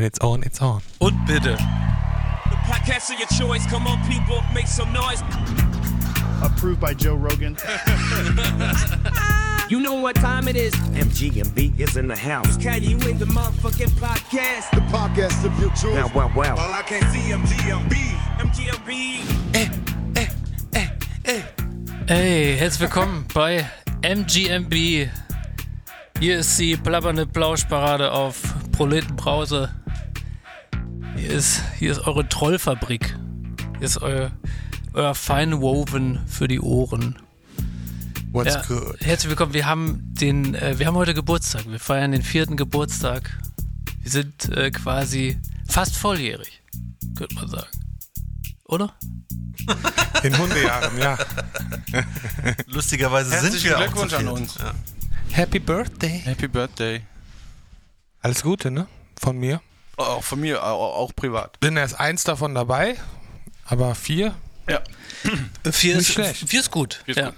When it's on, it's on. Und bitte. The podcast of your choice. Come on, people, make some noise. approved by Joe Rogan. You know what time it is. MGMB is in the house. Can you in the motherfucking podcast? the podcast of your choice. Wow, wow, wow. All I can see MGMB. MGMB. Hey, herzlich willkommen bei MGMB. Hier ist die plappernde Plauschparade auf Proletenbrause. Hier ist, hier ist eure Trollfabrik. Hier ist euer, euer Feinwoven für die Ohren. What's Ja, good? Herzlich willkommen. Wir haben den, äh, wir haben heute Geburtstag. Wir feiern den vierten Geburtstag. Wir sind äh, quasi fast volljährig, könnte man sagen. Oder? In Hundejahren, ja. Lustigerweise Herzlichen sind wir auch Glückwunsch zu an uns. Ja. Happy Birthday. Happy Birthday. Alles Gute, ne? Von mir. Auch von mir, auch, auch privat. Bin erst eins davon dabei, aber vier. Ja. Vier Nicht ist, schlecht. Vier ist gut. Vier ist ja. gut.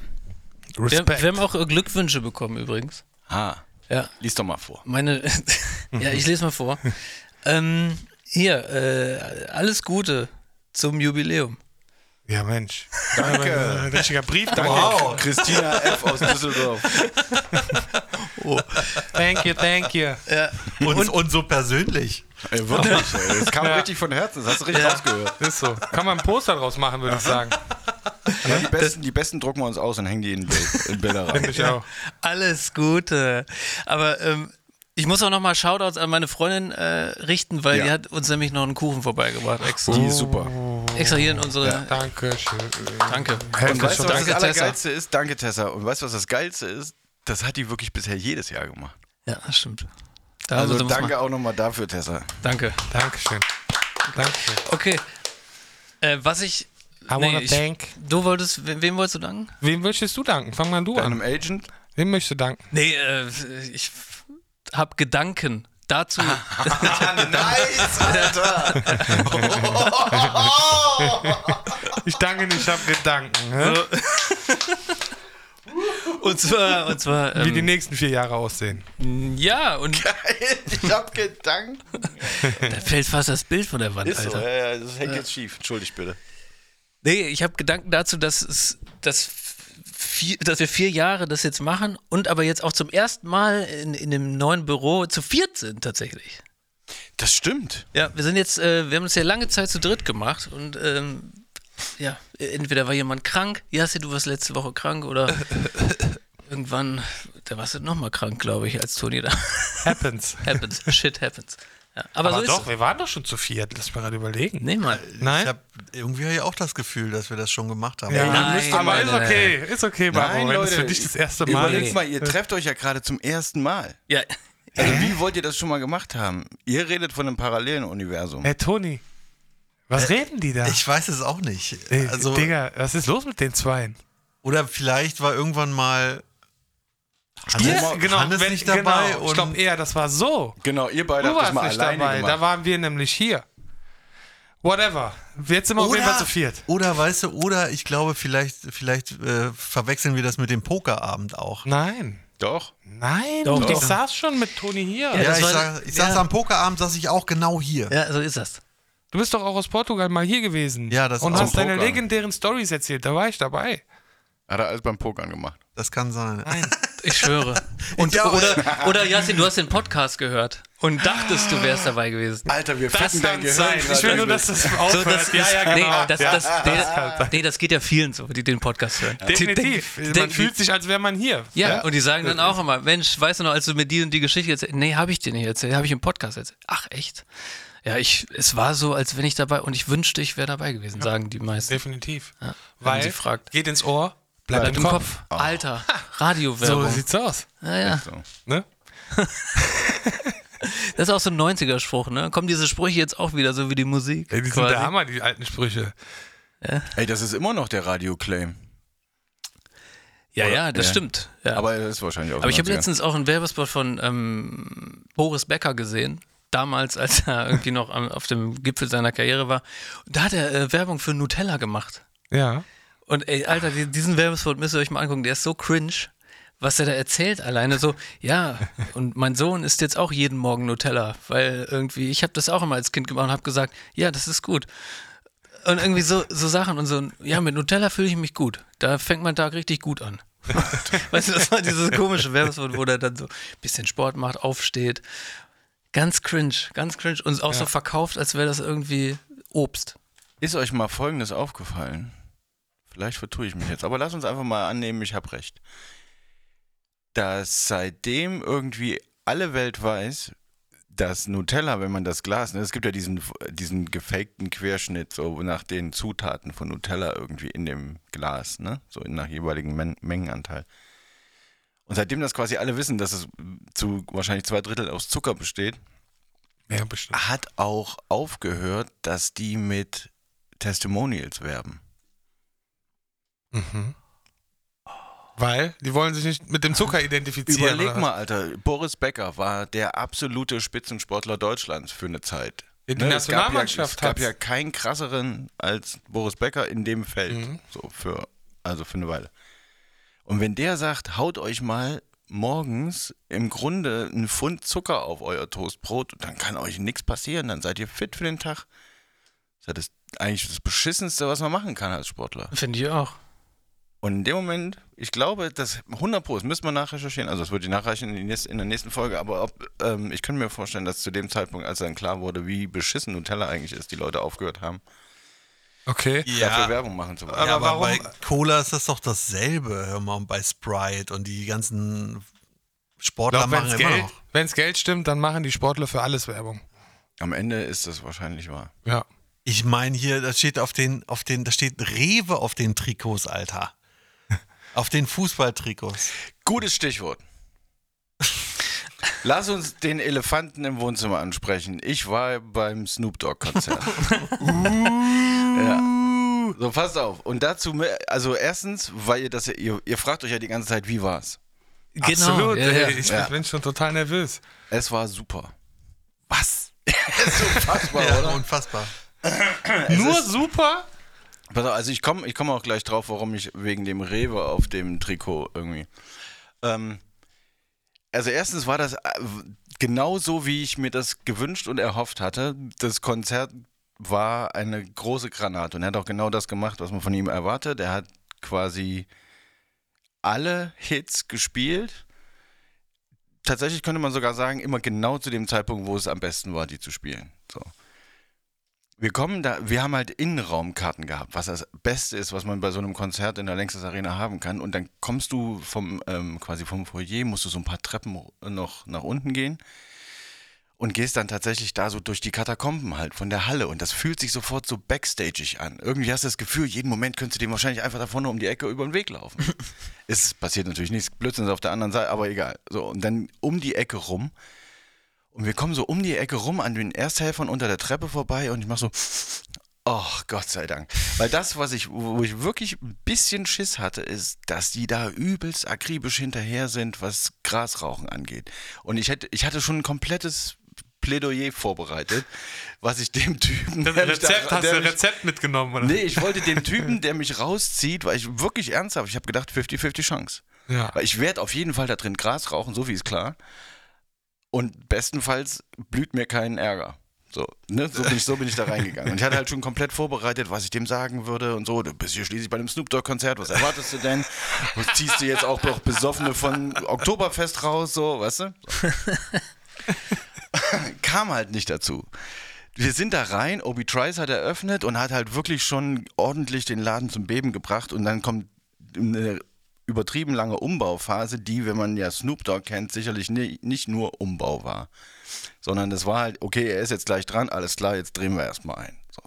Wir, Respekt. wir haben auch äh, Glückwünsche bekommen übrigens. Ah, Ja, lies doch mal vor. meine. ja, ich lese mal vor. ähm, hier, äh, alles Gute zum Jubiläum. Ja, Mensch. Danke. Ein richtiger Brief, danke. Wow. Christina F. aus Düsseldorf. Thank you, thank you. Und, und, so persönlich. Ey, wirklich, ey. Das kam richtig von Herzen, das hast du richtig rausgehört. Ist so. Kann man ein Poster draus machen, würde ich sagen. Ja, die, besten, die besten drucken wir uns aus und hängen die in, in Bilder rein. Ich auch. Alles Gute. Aber ähm, ich muss auch nochmal Shoutouts an meine Freundin äh, richten, weil Ja. die hat uns nämlich noch einen Kuchen vorbeigebracht. Extra, Die ist super. Extra hier in unsere. Danke schön. Danke. Und weißt du, was Danke, das Tessa. Allergeilste ist? Danke, Tessa. Und weißt du, was das Geilste ist? Das hat die wirklich bisher jedes Jahr gemacht. Ja, das stimmt. Da Also danke auch nochmal dafür, Tessa. Danke. Dankeschön. Dankeschön. Okay. Äh, was ich. I wanna ich, thank. Du wolltest, wem, wem wolltest du danken? Wem möchtest du danken? Fang mal du an. Deinem Agent? Wem möchtest du danken? Nee, äh, ich habe Gedanken dazu. Nice, Alter! Ich danke nicht, ich habe Gedanken. Hä? und zwar, und zwar, Wie die ähm, nächsten vier Jahre aussehen. ja, und ich hab Gedanken. da fällt fast das Bild von der Wand, Ist so, Alter. ja, ja, das hängt jetzt schief. Entschuldigt bitte. Nee, ich habe Gedanken dazu, dass es, dass, vier, dass wir vier Jahre das jetzt machen und aber jetzt auch zum ersten Mal in, in dem neuen Büro zu viert sind tatsächlich. Das stimmt. Ja, wir sind jetzt, äh, wir haben uns ja lange Zeit zu dritt gemacht und ähm, ja, entweder war jemand krank, Jassi, du warst letzte Woche krank oder irgendwann, da warst du nochmal krank, glaube ich, als Toni da. Happens. happens, shit happens. Ja, aber, Aber so ist doch, wir waren doch schon zu viert. Lass mich gerade überlegen. Nee, mal. Nein? Ich hab irgendwie hab ich auch das Gefühl, dass wir das schon gemacht haben. Ja, Nein, aber ist okay, ist okay, Barbara. Nein, wenn es Leute, für dich das erste Mal Überlegt ist. mal, ihr trefft euch ja gerade zum ersten Mal. Ja, Also wie wollt ihr das schon mal gemacht haben? Ihr redet von einem parallelen Universum. Hey, Toni, was reden die da? Ich weiß es auch nicht. Also, Digga, was ist los mit den Zweien? oder vielleicht war irgendwann mal Hannes, Ja, genau, Hannes wenn, nicht dabei genau, und stopp, eher, das war so. Genau, ihr beide Du habt das mal nicht alleine dabei, da waren wir nämlich hier. Whatever. Jetzt sind wir auf jeden Fall zu viert. Oder weißt du, oder ich glaube, vielleicht, vielleicht äh, verwechseln wir das mit dem Pokerabend auch. Nein. Doch. Nein, Doch, ich doch. saß schon mit Toni hier. Ja, Ja, ich, war- sag, ich saß ja. am Pokerabend, saß ich auch genau hier. ja, so ist das. Du bist doch auch aus Portugal mal hier gewesen. Ja, das Und auch. hast deine legendären Stories erzählt, da war ich dabei. Hat er alles beim Pokern gemacht. Das kann sein. Ich schwöre. Und, Ja, oder, oder Jasmin, du hast den Podcast gehört und dachtest, du wärst dabei gewesen. Alter, wir Das ficken dein Gehirn sein. Ich will nur, dass das So, aufhört. das ja, ist, ja, genau. nee, das, ja. das, kann der, nee, das geht ja vielen so, die den Podcast hören. Definitiv. Die- Man die- fühlt sich, als wäre man hier. ja, und die sagen dann auch immer, Mensch, weißt du noch, als du mir die und die Geschichte erzählt Nee, habe ich dir nicht erzählt, habe ich im Podcast erzählt. Ach, echt? Ja, ich, es war so, als wenn ich dabei, und ich wünschte, ich wäre dabei gewesen, sagen die meisten. Definitiv. wenn Weil sie fragt. geht ins Ohr, bleibt, Bleibt im Kopf. Alter, So Radiowerbung. sieht's aus. ja, ja. So. Ne? Das ist auch so ein 90er-Spruch, ne? Kommen diese Sprüche jetzt auch wieder, so wie die Musik? Ey, die sind quasi? der Hammer, die alten Sprüche. Ey, das ist immer noch der Radio-Claim. Ja, ja, das Ja. stimmt. Ja. Aber das ist wahrscheinlich auch Aber ich habe 90er. letztens auch einen Werbespot von ähm, Boris Becker gesehen. Damals, als er irgendwie noch am, auf dem Gipfel seiner Karriere war. Da hat er äh, Werbung für Nutella gemacht. Ja. Und ey, Alter, die, diesen Werbespot müsst ihr euch mal angucken. Der ist so cringe, was er da erzählt, alleine so, ja, und mein Sohn isst jetzt auch jeden Morgen Nutella, weil irgendwie, ich habe das auch immer als Kind gemacht und habe gesagt, ja, das ist gut. Und irgendwie so, so Sachen und so, ja, mit Nutella fühle ich mich gut. Da fängt mein Tag richtig gut an. weißt du, das war dieses komische Werbeswort, wo der dann so ein bisschen Sport macht, aufsteht. Ganz cringe, ganz cringe und auch so verkauft, als wäre das irgendwie Obst. Ist euch mal Folgendes aufgefallen? Vielleicht vertue ich mich jetzt, aber lass uns einfach mal annehmen, ich habe recht. Dass seitdem irgendwie alle Welt weiß, dass Nutella, wenn man das Glas, ne, es gibt ja diesen, diesen gefakten Querschnitt so nach den Zutaten von Nutella irgendwie in dem Glas, ne? So nach jeweiligen Men Mengenanteil. Und seitdem das quasi alle wissen, dass es zu wahrscheinlich zwei Drittel aus Zucker besteht, Ja, hat auch aufgehört, dass die mit Testimonials werben. Weil die wollen sich nicht mit dem Zucker identifizieren. Überleg oder mal, Alter, Boris Becker war der absolute Spitzensportler Deutschlands für eine Zeit. In Ne, es gab ja, Nationalmannschaft es gab ja keinen krasseren als Boris Becker in dem Feld. Mhm. So für, also für eine Weile. Und wenn der sagt, haut euch mal morgens im Grunde einen Pfund Zucker auf euer Toastbrot, dann kann euch nichts passieren, dann seid ihr fit für den Tag. Das ist eigentlich das Beschissenste, was man machen kann als Sportler. Finde ich auch. Und in dem Moment, ich glaube, das 100 Pro, das müssen wir nachrecherchieren, also das würde ich nachreichen in, die nächste, in der nächsten Folge, aber ob, ähm, ich könnte mir vorstellen, dass zu dem Zeitpunkt, als dann klar wurde, wie beschissen Nutella eigentlich ist, die Leute aufgehört haben, Okay. dafür Werbung machen zu wollen. Aber Ja, aber warum- bei Cola ist das doch dasselbe, hör mal, und bei Sprite und die ganzen Sportler Wenn machen es immer Geld, noch. wenn's Geld stimmt, dann machen die Sportler für alles Werbung. Am Ende ist das wahrscheinlich wahr. Ja. Ich meine hier, da steht auf den, auf den, da steht Rewe auf den Trikots, Alter. Auf den Fußballtrikots. Gutes Stichwort. Lass uns den Elefanten im Wohnzimmer ansprechen. Ich war beim Snoop Dogg-Konzert. ja. So, passt auf. Und dazu, also erstens, weil ihr das, ihr, ihr fragt euch ja die ganze Zeit, wie war's? Genau. Absolut. ja, ey, ja. Ich Ja. bin schon total nervös. Es war super. Was? ist unfassbar, Ja, oder? unfassbar. Nur super? Pass auf, also ich komme ich komm auch gleich drauf, warum ich wegen dem Rewe auf dem Trikot irgendwie. Ähm, also erstens war das äh, genauso, wie ich mir das gewünscht und erhofft hatte. Das Konzert war eine große Granate und er hat auch genau das gemacht, was man von ihm erwartet. Er hat quasi alle Hits gespielt. Tatsächlich könnte man sogar sagen, immer genau zu dem Zeitpunkt, wo es am besten war, die zu spielen. So. Wir kommen da, wir haben halt Innenraumkarten gehabt, was das Beste ist, was man bei so einem Konzert in der Längstes Arena haben kann. Und dann kommst du vom, ähm, quasi vom Foyer, musst du so ein paar Treppen noch nach unten gehen und gehst dann tatsächlich da so durch die Katakomben halt von der Halle. Und das fühlt sich sofort so backstagig an. Irgendwie hast du das Gefühl, jeden Moment könntest du dem wahrscheinlich einfach da vorne um die Ecke über den Weg laufen. es passiert natürlich nichts, Blödsinn ist auf der anderen Seite, aber egal. So, und dann um die Ecke rum. Und wir kommen so um die Ecke rum an den Ersthelfern unter der Treppe vorbei und ich mach so, oh Gott sei Dank. Weil das, was ich, wo ich wirklich ein bisschen Schiss hatte, ist, dass die da übelst akribisch hinterher sind, was Grasrauchen angeht. Und ich hätte, ich hatte schon ein komplettes Plädoyer vorbereitet, was ich dem Typen. Das Rezept, da, hast du mich- Rezept mitgenommen, oder? Nee, ich wollte dem Typen, der mich rauszieht, weil ich wirklich ernsthaft, ich habe gedacht 50-50 Chance. Ja. Weil ich werde auf jeden Fall da drin Gras rauchen, so wie ist klar. Und bestenfalls blüht mir kein Ärger. So, ne? so, bin ich, so bin ich da reingegangen. Und ich hatte halt schon komplett vorbereitet, was ich dem sagen würde und so. Du bist hier schließlich bei einem Snoop Dogg-Konzert, was erwartest du denn? Was ziehst du jetzt auch noch Besoffene von Oktoberfest raus, so, weißt du? Kam halt nicht dazu. Wir sind da rein, Obi Trice hat eröffnet und hat halt wirklich schon ordentlich den Laden zum Beben gebracht und dann kommt eine übertrieben lange Umbauphase, die, wenn man ja Snoop Dogg kennt, sicherlich ni- nicht nur Umbau war, sondern das war halt, okay, er ist jetzt gleich dran, alles klar, jetzt drehen wir erstmal ein. So.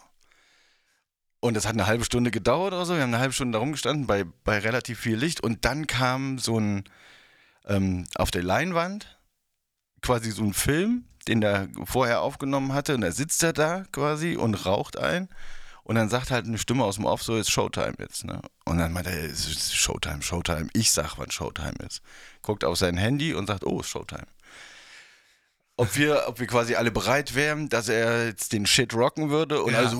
Und das hat eine halbe Stunde gedauert oder so, wir haben eine halbe Stunde da rumgestanden bei, bei relativ viel Licht und dann kam so ein, ähm, auf der Leinwand quasi so ein Film, den er vorher aufgenommen hatte und da sitzt er da quasi und raucht ein und dann sagt halt eine Stimme aus dem Off so, ist Showtime jetzt, ne? Und dann meint er, es ist Showtime, Showtime. Ich sag, wann Showtime ist. Guckt auf sein Handy und sagt, oh, ist Showtime. Ob wir, ob wir quasi alle bereit wären, dass er jetzt den Shit rocken würde und also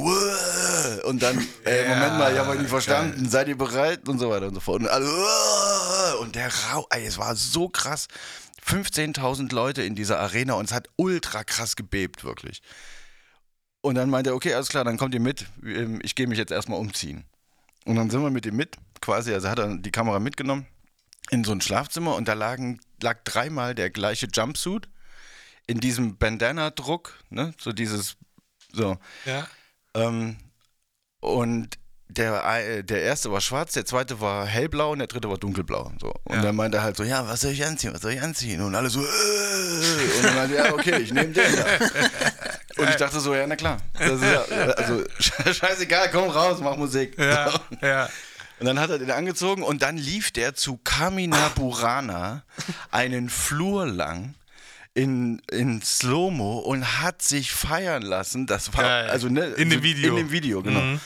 und dann, ey, Moment mal, ich habe euch nicht verstanden, seid ihr bereit und so weiter und so fort. Und alle, und der Rau, ey, es war so krass. 15.000 Leute in dieser Arena und es hat ultra krass gebebt, wirklich. Und dann meinte er, okay, alles klar, dann kommt ihr mit. Ähm, Ich gehe mich jetzt erstmal umziehen. Und dann sind wir mit ihm mit, quasi, also hat er die Kamera mitgenommen in so ein Schlafzimmer und da lagen, lag dreimal der gleiche Jumpsuit in diesem Bandana-Druck, ne? So dieses, so. Ja. Ähm, und der, äh, der erste war schwarz, der zweite war hellblau und der dritte war dunkelblau. So. Und Ja. dann meinte er halt so, ja, was soll ich anziehen, was soll ich anziehen? Und alle so, äh. und dann meinte er, ja, okay, ich nehme den da. Und ich dachte so, ja, na klar. Das ist ja, also, scheißegal, komm raus, mach Musik. Ja, ja. Und dann hat er den angezogen und dann lief der zu Kamina Burana einen Flur lang in, in Slow-Mo und hat sich feiern lassen. Das war, Geil. also ne, In dem Video. In dem Video, genau.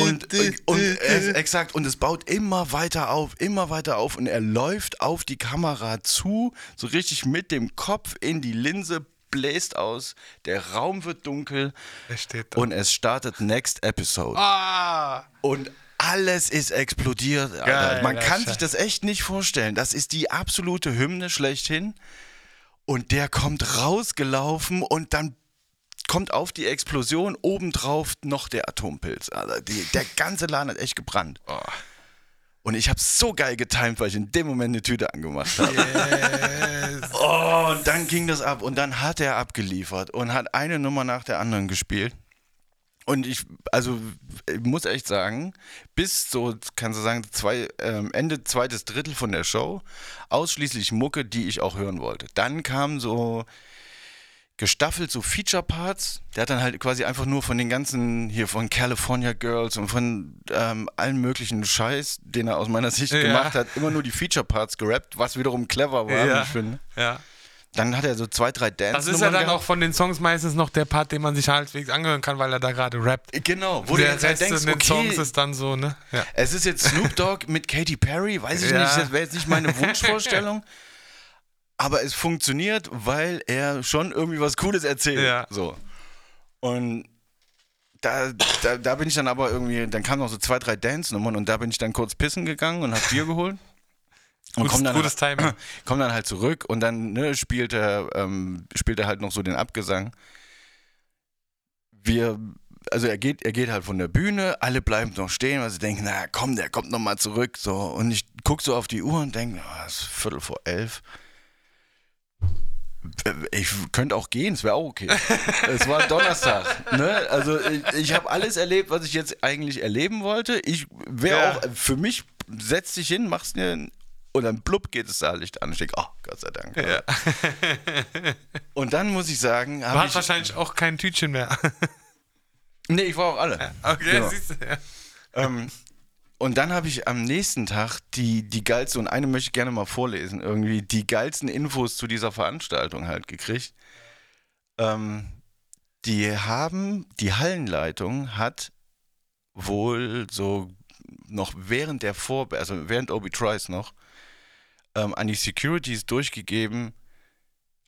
Und, äh, und es, exakt, und es baut immer weiter auf, immer weiter auf und er läuft auf die Kamera zu, so richtig mit dem Kopf in die Linse, bläst aus, der Raum wird dunkel und es startet Next Episode. ah! Und alles ist explodiert. Geil, Man kann sich das echt nicht vorstellen. Das ist die absolute Hymne schlechthin. Und der kommt rausgelaufen und dann kommt auf die Explosion obendrauf noch der Atompilz. Also die, der ganze Laden hat echt gebrannt. Oh. Und ich habe so geil getimt, weil ich in dem Moment eine Tüte angemacht habe. Oh, und dann ging das ab und dann hat er abgeliefert und hat eine Nummer nach der anderen gespielt. Und ich, also ich muss echt sagen, bis so, kannst du sagen, zwei, ähm, Ende zweites Drittel von der Show, ausschließlich Mucke, die ich auch hören wollte. Dann kamen so gestaffelt so Feature-Parts. Der hat dann halt quasi einfach nur von den ganzen, hier von California Girls und von ähm, allen möglichen Scheiß, den er aus meiner Sicht Ja. gemacht hat, immer nur die Feature-Parts gerappt, was wiederum clever war, wie Ja. ich finde. Ja. Dann hat er so zwei, drei dance Das ist ja dann auch von den Songs meistens noch der Part, den man sich halbwegs angehören kann, weil er da gerade rappt. Genau, wo du der jetzt halt Rest denkst, in den okay, Songs ist dann so, ne? Ja. Es ist jetzt Snoop Dogg mit Katy Perry, weiß ich Ja. nicht, das wäre jetzt nicht meine Wunschvorstellung. Aber es funktioniert, weil er schon irgendwie was Cooles erzählt. Ja. So. Und da, da, da bin ich dann aber irgendwie, dann kamen noch so zwei, drei Dance-Nummern und da bin ich dann kurz pissen gegangen und hab Bier geholt. Und Gutes- komm dann, gutes Timing. komm dann halt zurück und dann ne, spielt, er, ähm, spielt er halt noch so den Abgesang. Wir, also er geht, er geht halt von der Bühne, alle bleiben noch stehen, weil sie denken, na komm, der kommt noch mal zurück. So. Und ich guck so auf die Uhr und denke, oh, es ist Viertel vor elf. Ich könnte auch gehen, es wäre auch okay. es war Donnerstag. Ne? Also ich, ich habe alles erlebt, was ich jetzt eigentlich erleben wollte. Ich wäre Ja. auch, für mich, setz dich hin, machst dir und dann blub geht das Saallicht an. Ich denke, oh, Gott sei Dank. Ja. Und dann muss ich sagen, Du habe ich. wahrscheinlich auch kein Tütchen mehr. Nee, ich war auch alle. Okay, Ja. siehst du. Ja. Ähm, und dann habe ich am nächsten Tag die, die geilste, und eine möchte ich gerne mal vorlesen, irgendwie die geilsten Infos zu dieser Veranstaltung halt gekriegt. Ähm, die haben, die Hallenleitung hat wohl so noch während der Vor, also während Obi Trice noch, ähm, an die Securities durchgegeben,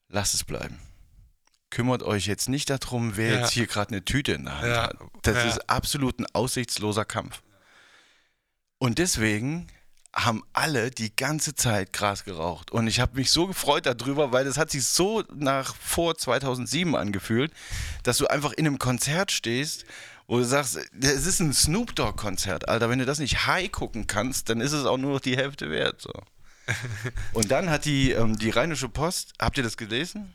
lasst es bleiben. Kümmert euch jetzt nicht darum, wer Ja. jetzt hier gerade eine Tüte in der Hand Ja. hat. Das Ja. ist absolut ein aussichtsloser Kampf. Und deswegen haben alle die ganze Zeit Gras geraucht. Und ich habe mich so gefreut darüber, weil das hat sich so nach vor 2007 angefühlt, dass du einfach in einem Konzert stehst, wo du sagst, es ist ein Snoop Dogg-Konzert, Alter. Wenn du das nicht high gucken kannst, dann ist es auch nur noch die Hälfte wert. So. Und dann hat die, ähm, die Rheinische Post, habt ihr das gelesen?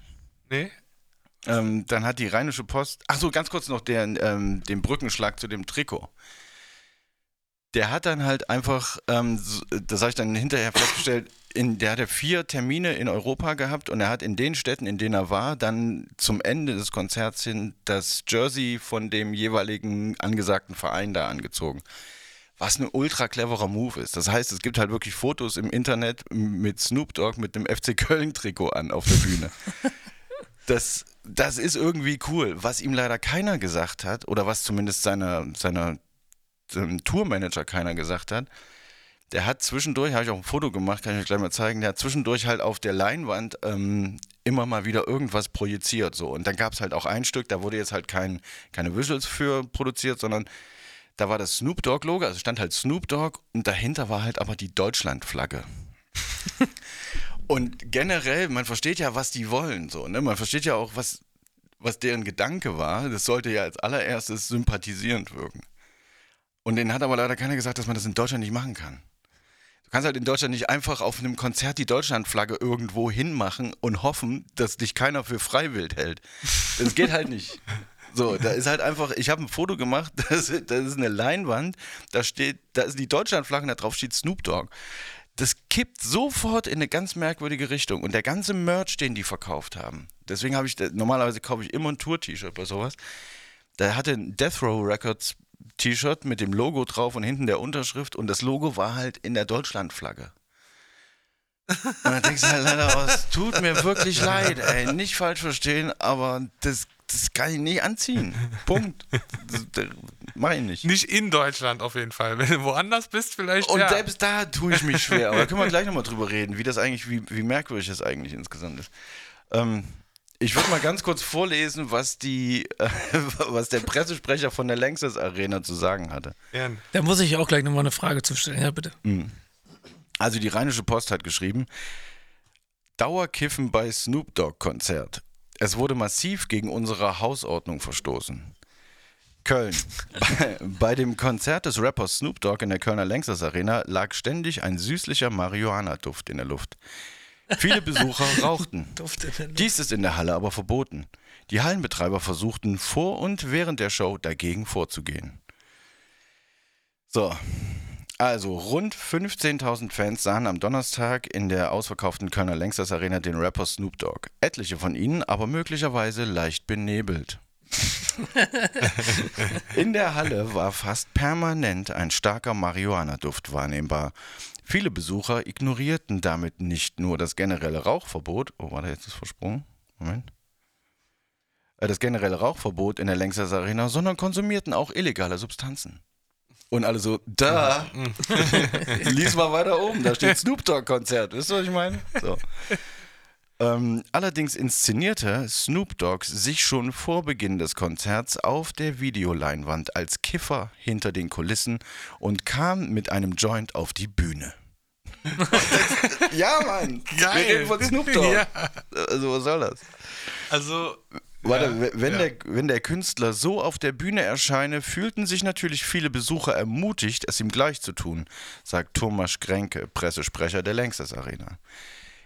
Nee? Ähm, dann hat die Rheinische Post, ach so, ganz kurz noch den, ähm, den Brückenschlag zu dem Trikot. Der hat dann halt einfach, ähm, das habe ich dann hinterher festgestellt, in, der hat ja vier Termine in Europa gehabt und er hat in den Städten, in denen er war, dann zum Ende des Konzerts hin das Jersey von dem jeweiligen angesagten Verein da angezogen. Was ein ultra cleverer Move ist. Das heißt, es gibt halt wirklich Fotos im Internet mit Snoop Dogg mit dem FC Köln-Trikot an auf der Bühne. das, das ist irgendwie cool. Was ihm leider keiner gesagt hat, oder was zumindest seiner, seiner seinem Tourmanager keiner gesagt hat, der hat zwischendurch, habe ich auch ein Foto gemacht, kann ich euch gleich mal zeigen, der hat zwischendurch halt auf der Leinwand ähm, immer mal wieder irgendwas projiziert. So. Und dann gab es halt auch ein Stück, da wurde jetzt halt kein, keine Visuals für produziert, sondern Da war das Snoop Dogg-Logo, also stand halt Snoop Dogg und dahinter war halt aber die Deutschland-Flagge. und generell, man versteht ja, was die wollen, so, ne? Man versteht ja auch, was, was deren Gedanke war. Das sollte ja als allererstes sympathisierend wirken. Und denen hat aber leider keiner gesagt, dass man das in Deutschland nicht machen kann. Du kannst halt in Deutschland nicht einfach auf einem Konzert die Deutschlandflagge irgendwo hinmachen und hoffen, dass dich keiner für freiwillig hält. Das geht halt nicht. So, da ist halt einfach, ich habe ein Foto gemacht, das, ist- das ist eine Leinwand, da steht, da ist die Deutschlandflagge, da drauf steht Snoop Dogg. Das kippt sofort in eine ganz merkwürdige Richtung. Und der ganze Merch, den die verkauft haben, deswegen habe ich, normalerweise kaufe ich immer ein Tour-T-Shirt bei sowas. Da hatte Death Row Records T-Shirt mit dem Logo drauf und hinten der Unterschrift und das Logo war halt in der Deutschlandflagge. Und dann denkst du halt leider aus, tut mir wirklich leid, ey, nicht falsch verstehen, aber das, das kann ich nicht anziehen. Punkt. Das, das mach ich nicht. Nicht in Deutschland auf jeden Fall. Wenn du woanders bist, vielleicht. Und ja. selbst da tue ich mich schwer. Aber da können wir gleich nochmal drüber reden, wie das eigentlich, wie, wie merkwürdig das eigentlich insgesamt ist. Ähm, ich würde mal ganz kurz vorlesen, was die, äh, was der Pressesprecher von der Lanxess Arena zu sagen hatte. Gern. Da muss ich auch gleich nochmal eine Frage zu stellen. Ja, bitte. Also die Rheinische Post hat geschrieben, Dauerkiffen bei Snoop Dogg Konzert. Es wurde massiv gegen unsere Hausordnung verstoßen. Köln. Bei, bei dem Konzert des Rappers Snoop Dogg in der Kölner Lanxess Arena lag ständig ein süßlicher Marihuana-Duft in der Luft. Viele Besucher rauchten. Dies ist in der Halle aber verboten. Die Hallenbetreiber versuchten vor und während der Show dagegen vorzugehen. So, also rund 15.000 Fans sahen am Donnerstag in der ausverkauften Kölner Längstes Arena den Rapper Snoop Dogg. Etliche von ihnen aber möglicherweise leicht benebelt. In der Halle war fast permanent ein starker Marihuana-Duft wahrnehmbar. Viele Besucher ignorierten damit nicht nur das generelle Rauchverbot. Oh, war da jetzt das versprungen? Moment. Äh, Das generelle Rauchverbot in der Längstes Arena, sondern konsumierten auch illegale Substanzen. Und alle so, da. Lies mal weiter oben, da steht Snoop Dogg Konzert. Wisst ihr, was ich meine? So. Ähm, allerdings inszenierte Snoop Dogg sich schon vor Beginn des Konzerts auf der Videoleinwand als Kiffer hinter den Kulissen und kam mit einem Joint auf die Bühne. Ja, Mann. Geil. Wir reden von Snoop Dogg. Ja. Also, was soll das? Also. Warte, ja, wenn, ja. der, wenn der Künstler so auf der Bühne erscheine, fühlten sich natürlich viele Besucher ermutigt, es ihm gleich zu tun, sagt Thomas Grenke, Pressesprecher der Längstes Arena.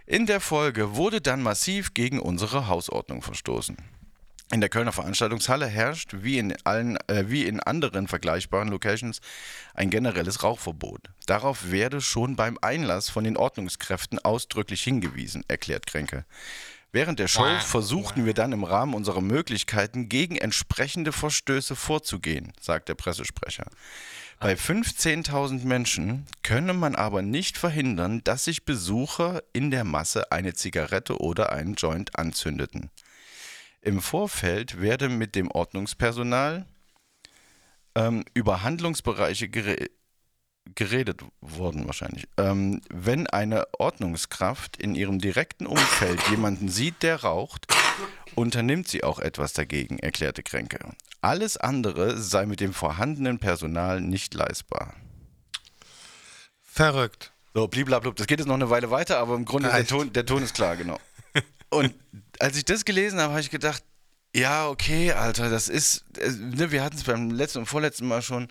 In der Folge wurde dann massiv gegen unsere Hausordnung verstoßen. In der Kölner Veranstaltungshalle herrscht, wie in, allen, äh, wie in anderen vergleichbaren Locations, ein generelles Rauchverbot. Darauf werde schon beim Einlass von den Ordnungskräften ausdrücklich hingewiesen, erklärt Kränke. Während der Show versuchten wir dann im Rahmen unserer Möglichkeiten gegen entsprechende Verstöße vorzugehen, sagt der Pressesprecher. Bei 15.000 Menschen könne man aber nicht verhindern, dass sich Besucher in der Masse eine Zigarette oder einen Joint anzündeten. Im Vorfeld werde mit dem Ordnungspersonal ähm, über Handlungsbereiche gere geredet worden wahrscheinlich. Ähm, wenn eine Ordnungskraft in ihrem direkten Umfeld jemanden sieht, der raucht, unternimmt sie auch etwas dagegen, erklärte Kränke. Alles andere sei mit dem vorhandenen Personal nicht leistbar. Verrückt. So, bliblablub. Das geht jetzt noch eine Weile weiter, aber im Grunde der. Ton, der Ton ist klar, genau. Und als ich das gelesen habe, habe ich gedacht, ja, okay, Alter, das ist, äh, ne, wir hatten es beim letzten und vorletzten Mal schon,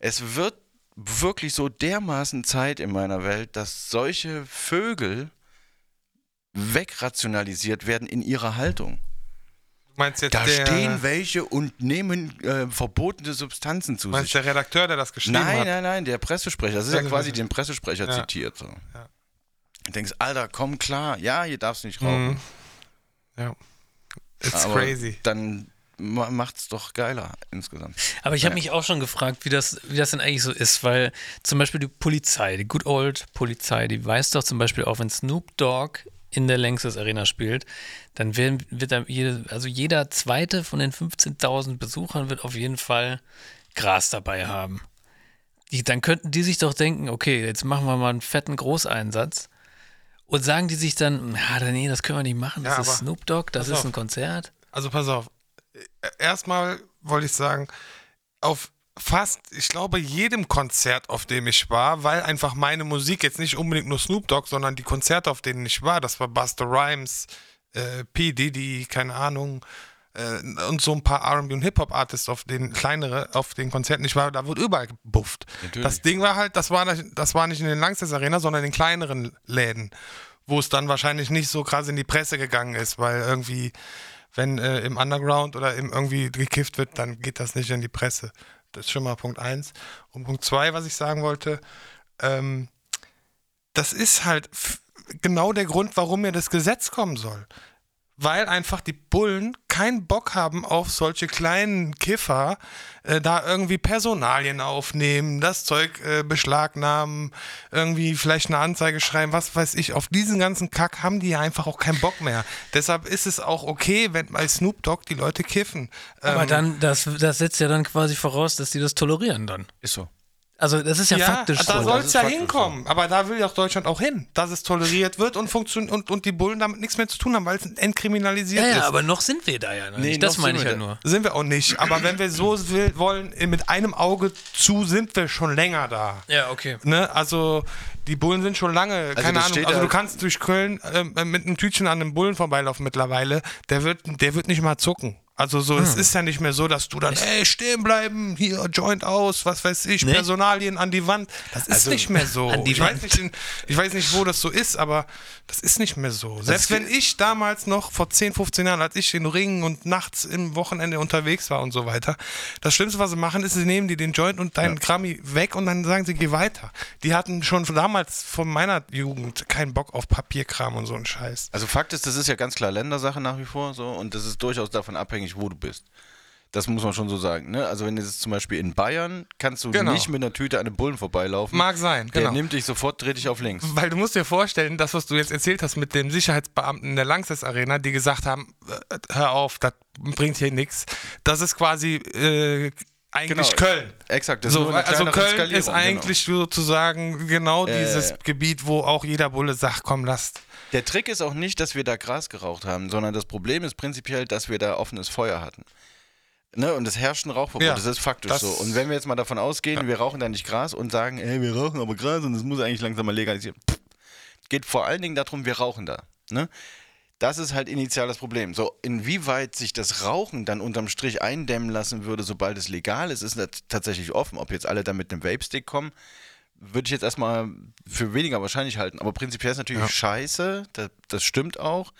es wird wirklich so dermaßen Zeit in meiner Welt, dass solche Vögel wegrationalisiert werden in ihrer Haltung. Du meinst jetzt Da der, stehen welche und nehmen äh, verbotene Substanzen zu meinst sich. der Redakteur, der das geschrieben Nein, hat? nein, nein, der Pressesprecher. Das ist ja Also, quasi ja. den Pressesprecher Ja. zitiert. So. Ja. Du denkst, Alter, komm klar, ja, hier darfst du nicht rauchen. Mhm. Ja. It's Aber crazy. Dann ma- macht's doch geiler insgesamt. Aber ich habe mich auch schon gefragt, wie das, wie das denn eigentlich so ist, weil zum Beispiel die Polizei, die Good Old Polizei, die weiß doch zum Beispiel auch, wenn Snoop Dogg in der Längstes Arena spielt, dann werden, wird dann jede, also jeder zweite von den 15.000 Besuchern wird auf jeden Fall Gras dabei haben. Die, dann könnten die sich doch denken, okay, jetzt machen wir mal einen fetten Großeinsatz. Und sagen die sich dann, ja, nee, das können wir nicht machen, das Ja, ist Snoop Dogg, das ist auf. ein Konzert. Also pass auf. Erstmal wollte ich sagen, auf fast, ich glaube, jedem Konzert, auf dem ich war, weil einfach meine Musik jetzt nicht unbedingt nur Snoop Dogg, sondern die Konzerte, auf denen ich war, das war Buster Rhymes, äh, P. Diddy, keine Ahnung, und so ein paar R&B und Hip-Hop-Artists auf den kleinere, auf den Konzerten ich war, da wurde überall gebufft. Das Ding war halt, das war, nicht- das war nicht in den Langsess Arena, sondern in den kleineren Läden, wo es dann wahrscheinlich nicht so krass in die Presse gegangen ist, weil irgendwie, wenn äh, im Underground oder im irgendwie gekifft wird, dann geht das nicht in die Presse. Das ist schon mal Punkt eins. Und Punkt zwei, was ich sagen wollte, ähm, das ist halt genau der Grund, warum mir das Gesetz kommen soll. Weil einfach die Bullen keinen Bock haben auf solche kleinen Kiffer, äh, da irgendwie Personalien aufnehmen, das Zeug äh, beschlagnahmen, irgendwie vielleicht eine Anzeige schreiben, was weiß ich. Auf diesen ganzen Kack haben die ja einfach auch keinen Bock mehr. Deshalb ist es auch okay, wenn bei Snoop Dogg die Leute kiffen. Aber Ähm, dann, das, das setzt ja dann quasi voraus, dass die das tolerieren dann. Ist so. Also das ist ja, Ja, faktisch da so. soll Das es ja hinkommen. Aber da will ja auch Deutschland auch hin, dass es toleriert wird und, funktio- und, und die Bullen damit nichts mehr zu tun haben, weil es entkriminalisiert ja, ist. ja, aber noch sind wir da ja noch Nee, nicht. Das noch meine ich ja wir nur. Sind wir auch nicht. Aber wenn wir so will, wollen, mit einem Auge zu, sind wir schon länger da. Ja, okay. Ne? Also die Bullen sind schon lange, keine das Ahnung. Also da- du kannst durch Köln ähm, mit einem Tütchen an einem Bullen vorbeilaufen mittlerweile. Der wird, der wird nicht mal zucken. Also so, Hm. es ist ja nicht mehr so, dass du dann, ey, stehen bleiben, hier, Joint aus, was weiß ich, Nee? Personalien an die Wand. Das ist nicht mehr so. ich, Wand. Weiß nicht, in, ich weiß nicht, wo das so ist, aber das ist nicht mehr so. Selbst wenn ich damals noch vor 10, 15 Jahren, als ich in Ringen und nachts im Wochenende unterwegs war und so weiter, das Schlimmste, was sie machen, ist, sie nehmen die den Joint und deinen Grammy weg und dann sagen sie, geh weiter. Die hatten schon damals von meiner Jugend keinen Bock auf Papierkram und so einen Scheiß. Also Fakt ist, das ist ja ganz klar Ländersache nach wie vor so und das ist durchaus davon abhängig, wo du bist. Das muss man schon so sagen. Ne? Also wenn du jetzt zum Beispiel in Bayern kannst du Genau. nicht mit einer Tüte an einem Bullen vorbeilaufen. Mag sein, Der genau. nimmt dich sofort, dreht dich auf links. Weil du musst dir vorstellen, das, was du jetzt erzählt hast mit dem Sicherheitsbeamten in der Langsess Arena, die gesagt haben, äh, hör auf, das bringt hier nichts. Das ist quasi äh, eigentlich Genau. Köln. Exakt. Das So, ist also Köln ist Skalierung, genau. eigentlich sozusagen genau dieses ja. Gebiet, wo auch jeder Bulle sagt, komm, lasst. Der Trick ist auch nicht, dass wir da Gras geraucht haben, sondern das Problem ist prinzipiell, dass wir da offenes Feuer hatten. Ne? Und es herrscht ein Rauchverbot, Ja, das ist faktisch das- so. Und wenn wir jetzt mal davon ausgehen, wir rauchen da nicht Gras und sagen, ey, wir rauchen aber Gras und das muss eigentlich langsam mal legalisieren. Pff, geht vor allen Dingen darum, wir rauchen da. Ne? Das ist halt initial das Problem. So, inwieweit sich das Rauchen dann unterm Strich eindämmen lassen würde, sobald es legal ist, ist tatsächlich offen. Ob jetzt alle da mit einem Vape-Stick kommen, würde ich jetzt erstmal für weniger wahrscheinlich halten. Aber prinzipiell ist natürlich scheiße, das, das stimmt auch,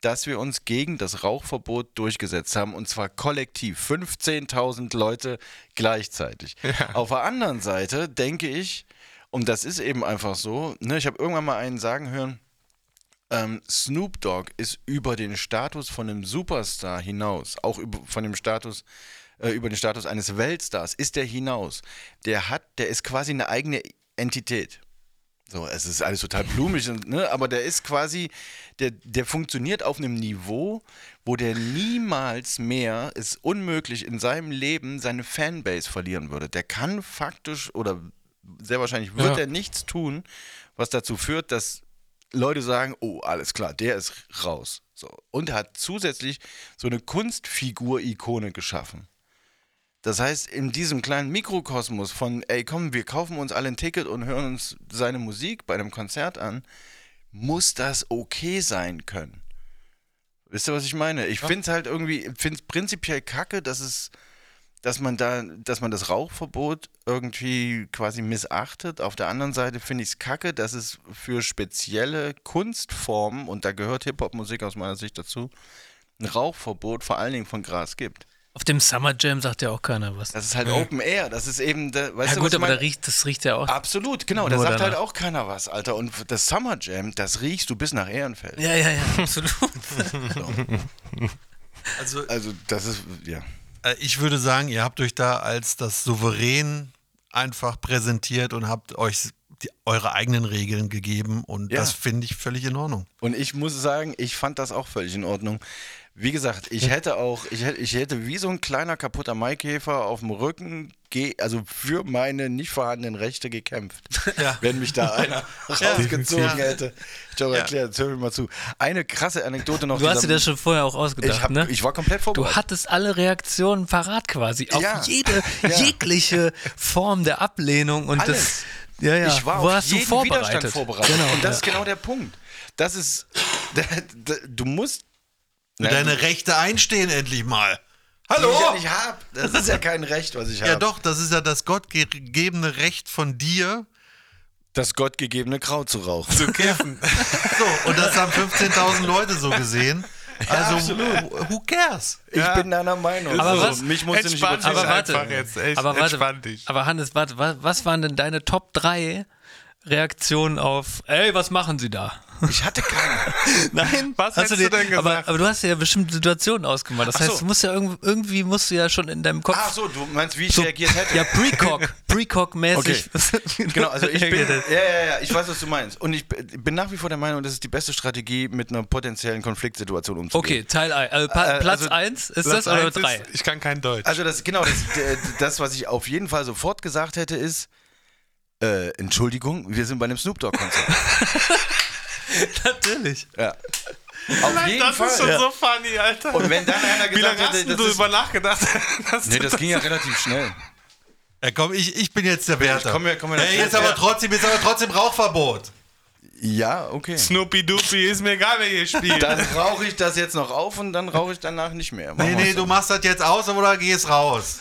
dass wir uns gegen das Rauchverbot durchgesetzt haben und zwar kollektiv 15.000 Leute gleichzeitig. Auf der anderen Seite denke ich, und das ist eben einfach so, ne, ich habe irgendwann mal einen sagen hören, ähm, Snoop Dogg ist über den Status von einem Superstar hinaus, auch über, von dem Status, äh, über den Status eines Weltstars, ist der hinaus. Der hat, der ist quasi eine eigene Entität. So, es ist alles total blumig, und, ne? aber der ist quasi, der, der funktioniert auf einem Niveau, wo der niemals mehr, ist unmöglich in seinem Leben seine Fanbase verlieren würde. Der kann faktisch oder sehr wahrscheinlich wird Ja. er nichts tun, was dazu führt, dass Leute sagen, oh, alles klar, der ist raus. So. Und hat zusätzlich so eine Kunstfigur-Ikone geschaffen. Das heißt, in diesem kleinen Mikrokosmos von, ey, komm, wir kaufen uns alle ein Ticket und hören uns seine Musik bei einem Konzert an, muss das okay sein können. Wisst ihr, was ich meine? Ich finde es halt irgendwie, finde es prinzipiell kacke, dass es, dass man da, dass man das Rauchverbot irgendwie quasi missachtet. Auf der anderen Seite finde ich es kacke, dass es für spezielle Kunstformen, und da gehört Hip-Hop-Musik aus meiner Sicht dazu, ein Rauchverbot vor allen Dingen von Gras gibt. Auf dem Summer Jam sagt ja auch keiner was. Das ist halt Open Air, das ist eben, da, weißt ja du, gut, was ich aber da riecht, das riecht ja auch. Absolut, genau, da sagt halt danach. auch keiner was, Alter. Und das Summer Jam, das riechst du bis nach Ehrenfeld. Ja, ja, ja, absolut. Also Also, das ist, ja. Äh, Ich würde sagen, ihr habt euch da als das souverän einfach präsentiert und habt euch die, eure eigenen Regeln gegeben und Ja. das finde ich völlig in Ordnung. Und ich muss sagen, ich fand das auch völlig in Ordnung. Wie gesagt, ich hätte auch, ich hätte, ich hätte wie so ein kleiner kaputter Maikäfer auf dem Rücken, also für meine nicht vorhandenen Rechte gekämpft. Wenn mich da einer rausgezogen Ja. hätte. Ich habe erklärt, jetzt hör mir mal zu. Eine krasse Anekdote noch. Du hast dir das schon vorher auch ausgedacht, ich, hab, ne? ich war komplett Du vorbereitet. hattest alle Reaktionen parat quasi auf Ja. jede Ja. jegliche Form der Ablehnung und Alles. das. Ja, ja. Ich war Wo auf du jeden vorbereitet? Widerstand vorbereitet. Genau. Und das ist ja. genau der Punkt. Das ist, du musst Für deine Rechte einstehen endlich mal. die Hallo? ich ja nicht habe. Das ist ja kein Recht, was ich habe. Ja doch, das ist ja das gottgegebene Recht von dir. Das gottgegebene Kraut zu rauchen. Zu kiffen. So, und das haben 15.000 Leute so gesehen. Also, who, who cares? Ich bin deiner Meinung. Aber Also, was- mich musst du nicht dich Aber überzeugen. warte, jetzt. Echt, aber warte, dich. aber Hannes, warte, was, was waren denn deine Top 3 Reaktionen auf, ey, was machen Sie da? Ich hatte keine. Nein, Was hast dir, du denn Aber, gesagt? aber du hast ja bestimmte Situationen ausgemalt. Das Ach heißt, so. du musst ja irgendwie, irgendwie musst du ja schon in deinem Kopf Ach so, du meinst, wie ich so, reagiert hätte? ja Precock, Precock-mäßig. Genau, also ich bin, ja, ja, ja, ich weiß, was du meinst. Und ich bin nach wie vor der Meinung, das ist die beste Strategie, mit einer potenziellen Konfliktsituation umzugehen. Okay, Teil 1. Äh, Äh, Platz also 1 ist Platz das oder eins ist, 3? Ich kann kein Deutsch. Also das, genau, das, das, was ich auf jeden Fall sofort gesagt hätte, ist, äh, Entschuldigung, wir sind bei einem Snoop Dogg-Konzert. Natürlich. ja. Auf jeden das Fall. ist schon so funny, Alter. Und wenn dann einer Wie lange gesagt hast hätte, du das ist, drüber nachgedacht? dass Nee, du das ging ja relativ schnell. Ja, komm, ich, ich bin jetzt der Wärter. komm, ja, komm, ja, hey, jetzt ja. aber trotzdem, jetzt aber trotzdem Rauchverbot. Ja, okay. Snoopy Doopy, ist mir egal, wer hier spielt. Dann rauche ich das jetzt noch auf und dann rauche ich danach nicht mehr. Machen Nee, nee, so. du machst das jetzt aus oder gehst raus.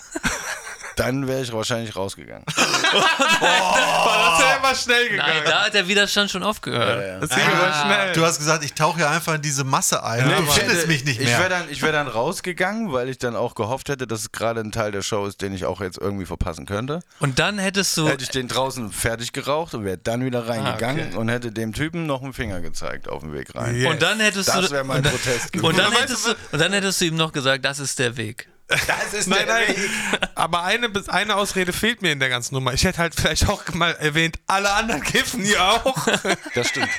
Dann wäre ich wahrscheinlich rausgegangen. das ist ja immer schnell Nein, gegangen. da hat der Widerstand schon aufgehört. Das ging aber schnell. Du hast gesagt, ich tauche ja einfach in diese Masse ein und du Ich findest hätte- mich nicht Ich mehr. wäre dann, ich wär dann rausgegangen, weil ich dann auch gehofft hätte, dass es gerade ein Teil der Show ist, den ich auch jetzt irgendwie verpassen könnte. Und dann hättest du. Hätte ich den draußen fertig geraucht und wäre dann wieder reingegangen Ah, okay. und hätte dem Typen noch einen Finger gezeigt auf dem Weg rein. Ja. Und dann hättest Das du. wäre mein und, Protest gewesen. und, dann hättest du, und dann hättest du ihm noch gesagt, das ist der Weg. Das ist Nein, der nein. Weg. Aber eine, eine Ausrede fehlt mir in der ganzen Nummer. Ich hätte halt vielleicht auch mal erwähnt, alle anderen kiffen hier auch. Das stimmt.